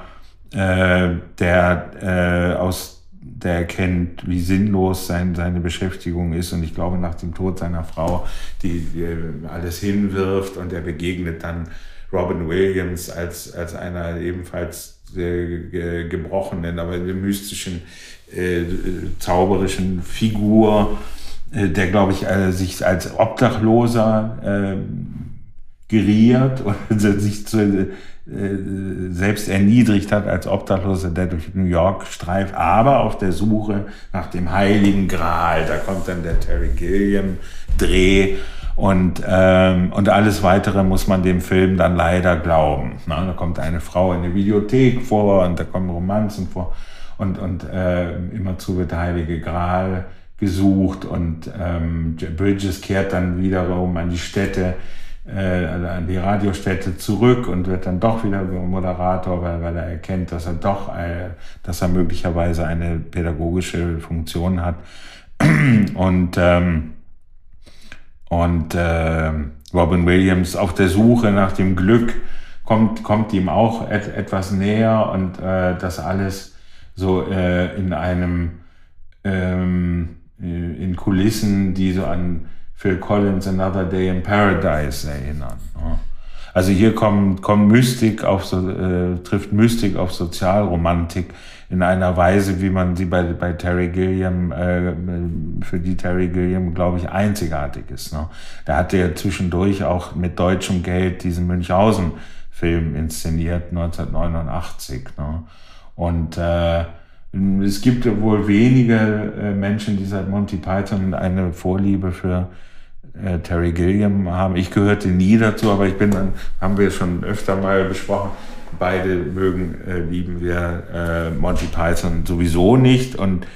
äh, der äh, aus der erkennt, wie sinnlos sein, seine Beschäftigung ist. Und ich glaube nach dem Tod seiner Frau, die, die alles hinwirft und er begegnet dann Robin Williams als, als einer ebenfalls äh, gebrochenen, aber mystischen, äh, zauberischen Figur, äh, der glaube ich äh, sich als Obdachloser äh, geriert und sich zu, äh, selbst erniedrigt hat als Obdachloser, der durch New York streift, aber auf der Suche nach dem Heiligen Gral. Da kommt dann der Terry Gilliam Dreh und, ähm, und alles weitere muss man dem Film dann leider glauben. Na, da kommt eine Frau in der Videothek vor und da kommen Romanzen vor und, und äh, immerzu wird der Heilige Gral gesucht und ähm, Bridges kehrt dann wiederum an die Städte äh, an die Radiostätte zurück und wird dann doch wieder Moderator, weil, weil er erkennt, dass er doch, äh, dass er möglicherweise eine pädagogische Funktion hat. Und, ähm, und äh, Robin Williams auf der Suche nach dem Glück kommt, kommt ihm auch et etwas näher und äh, das alles so äh, in einem, ähm, äh, in Kulissen, die so an Phil Collins Another Day in Paradise erinnern. Also hier kommt, kommt Mystik auf so, äh, trifft Mystik auf Sozialromantik in einer Weise, wie man sie bei, bei Terry Gilliam, äh, für die Terry Gilliam, glaube ich, einzigartig ist. Ne? Da hat er zwischendurch auch mit deutschem Geld diesen Münchhausen-Film inszeniert, 1989. Ne? Und äh, es gibt wohl wenige äh, Menschen, die seit Monty Python eine Vorliebe für äh, Terry Gilliam haben. Ich gehörte nie dazu, aber ich bin dann, haben wir schon öfter mal besprochen, beide mögen, äh, lieben wir äh, Monty Python sowieso nicht und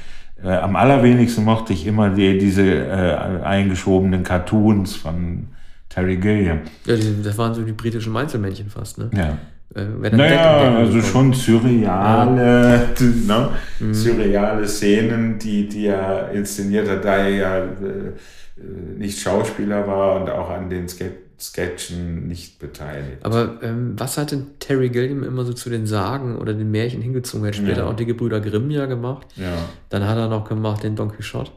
äh, am allerwenigsten mochte ich immer die, diese äh, eingeschobenen Cartoons von Terry Gilliam. Ja, das waren so die britischen Meinzelmännchen fast, ne? Ja. Äh, naja, also schon surreale, ja. ne? Mhm. surreale Szenen, die, die er inszeniert hat, da er ja äh, nicht Schauspieler war und auch an den Sketch Sketchen nicht beteiligt. Aber ähm, was hat denn Terry Gilliam immer so zu den Sagen oder den Märchen hingezogen? Er hat später ja. auch die Gebrüder Grimm ja gemacht. Ja. Dann hat er noch gemacht den Don Quixote.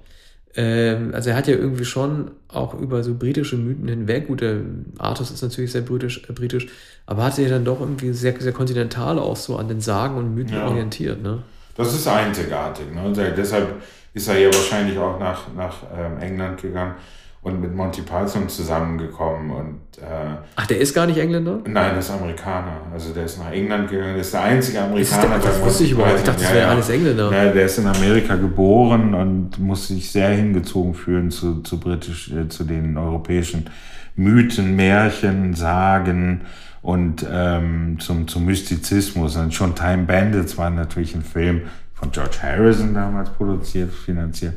Ähm, also er hat ja irgendwie schon auch über so britische Mythen hinweg, gut, der Artus ist natürlich sehr britisch, äh, britisch aber hat sich dann doch irgendwie sehr, sehr kontinental auch so an den Sagen und Mythen ja. orientiert. Ne? Das ist einzigartig. Ne? Deshalb ist er ja wahrscheinlich auch nach, nach ähm, England gegangen und mit Monty Python zusammengekommen. Und, äh, Ach, der ist gar nicht Engländer? Nein, der ist Amerikaner. Also der ist nach England gegangen. Der ist der einzige Amerikaner. Das, der, das wusste ich überhaupt. Ich dachte, das wäre ja, alles Engländer. Ja, der ist in Amerika geboren und muss sich sehr hingezogen fühlen zu, zu britisch, äh, zu den europäischen Mythen, Märchen, Sagen und ähm, zum, zum Mystizismus. Und schon Time Bandits war natürlich ein Film von George Harrison damals produziert, finanziert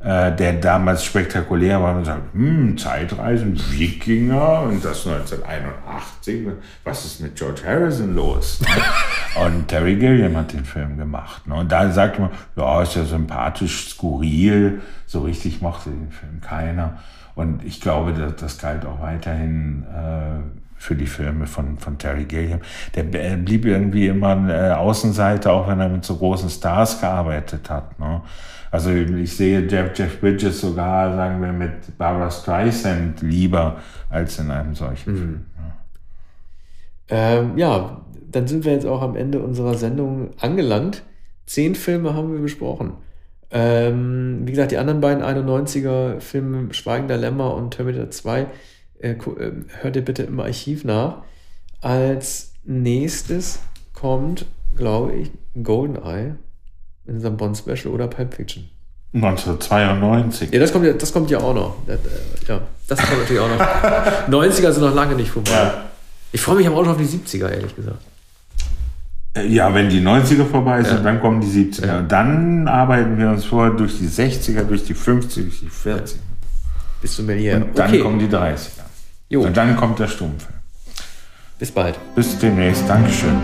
äh, der damals spektakulär war und sagt, hm, Zeitreisen, Wikinger und das 1981, was ist mit George Harrison los? und Terry Gilliam hat den Film gemacht. Ne? Und da sagt man, ja, ist ja sympathisch, skurril, so richtig mochte den Film keiner. Und ich glaube, das, das galt auch weiterhin äh, für die Filme von, von Terry Gilliam. Der blieb irgendwie immer ein äh, Außenseiter, auch wenn er mit so großen Stars gearbeitet hat. Ne? Also ich sehe Jeff, Jeff Bridges sogar, sagen wir, mit Barbara Streisand lieber als in einem solchen mhm. Film. Ja. Ähm, ja, dann sind wir jetzt auch am Ende unserer Sendung angelangt. Zehn Filme haben wir besprochen. Ähm, wie gesagt, die anderen beiden 91er Filme, Schweigender Lämmer und Terminator 2, äh, äh, hört ihr bitte im Archiv nach. Als nächstes kommt, glaube ich, Goldeneye in unserem Bond-Special oder Pulp Fiction. 1992. Ja, das kommt ja, das kommt ja auch noch. Äh, ja, das kommt natürlich auch noch. 90er sind noch lange nicht vorbei. Ja. Ich freue mich aber auch schon auf die 70er, ehrlich gesagt. Äh, ja, wenn die 90er vorbei sind, ja. dann kommen die 70er. Ja. dann arbeiten wir uns vor durch die 60er, durch die 50er, durch die 40er. Bis zum Melier. Und dann okay. kommen die 30er. Jo. Und dann kommt der Stummfilm. Bis bald. Bis demnächst. Dankeschön.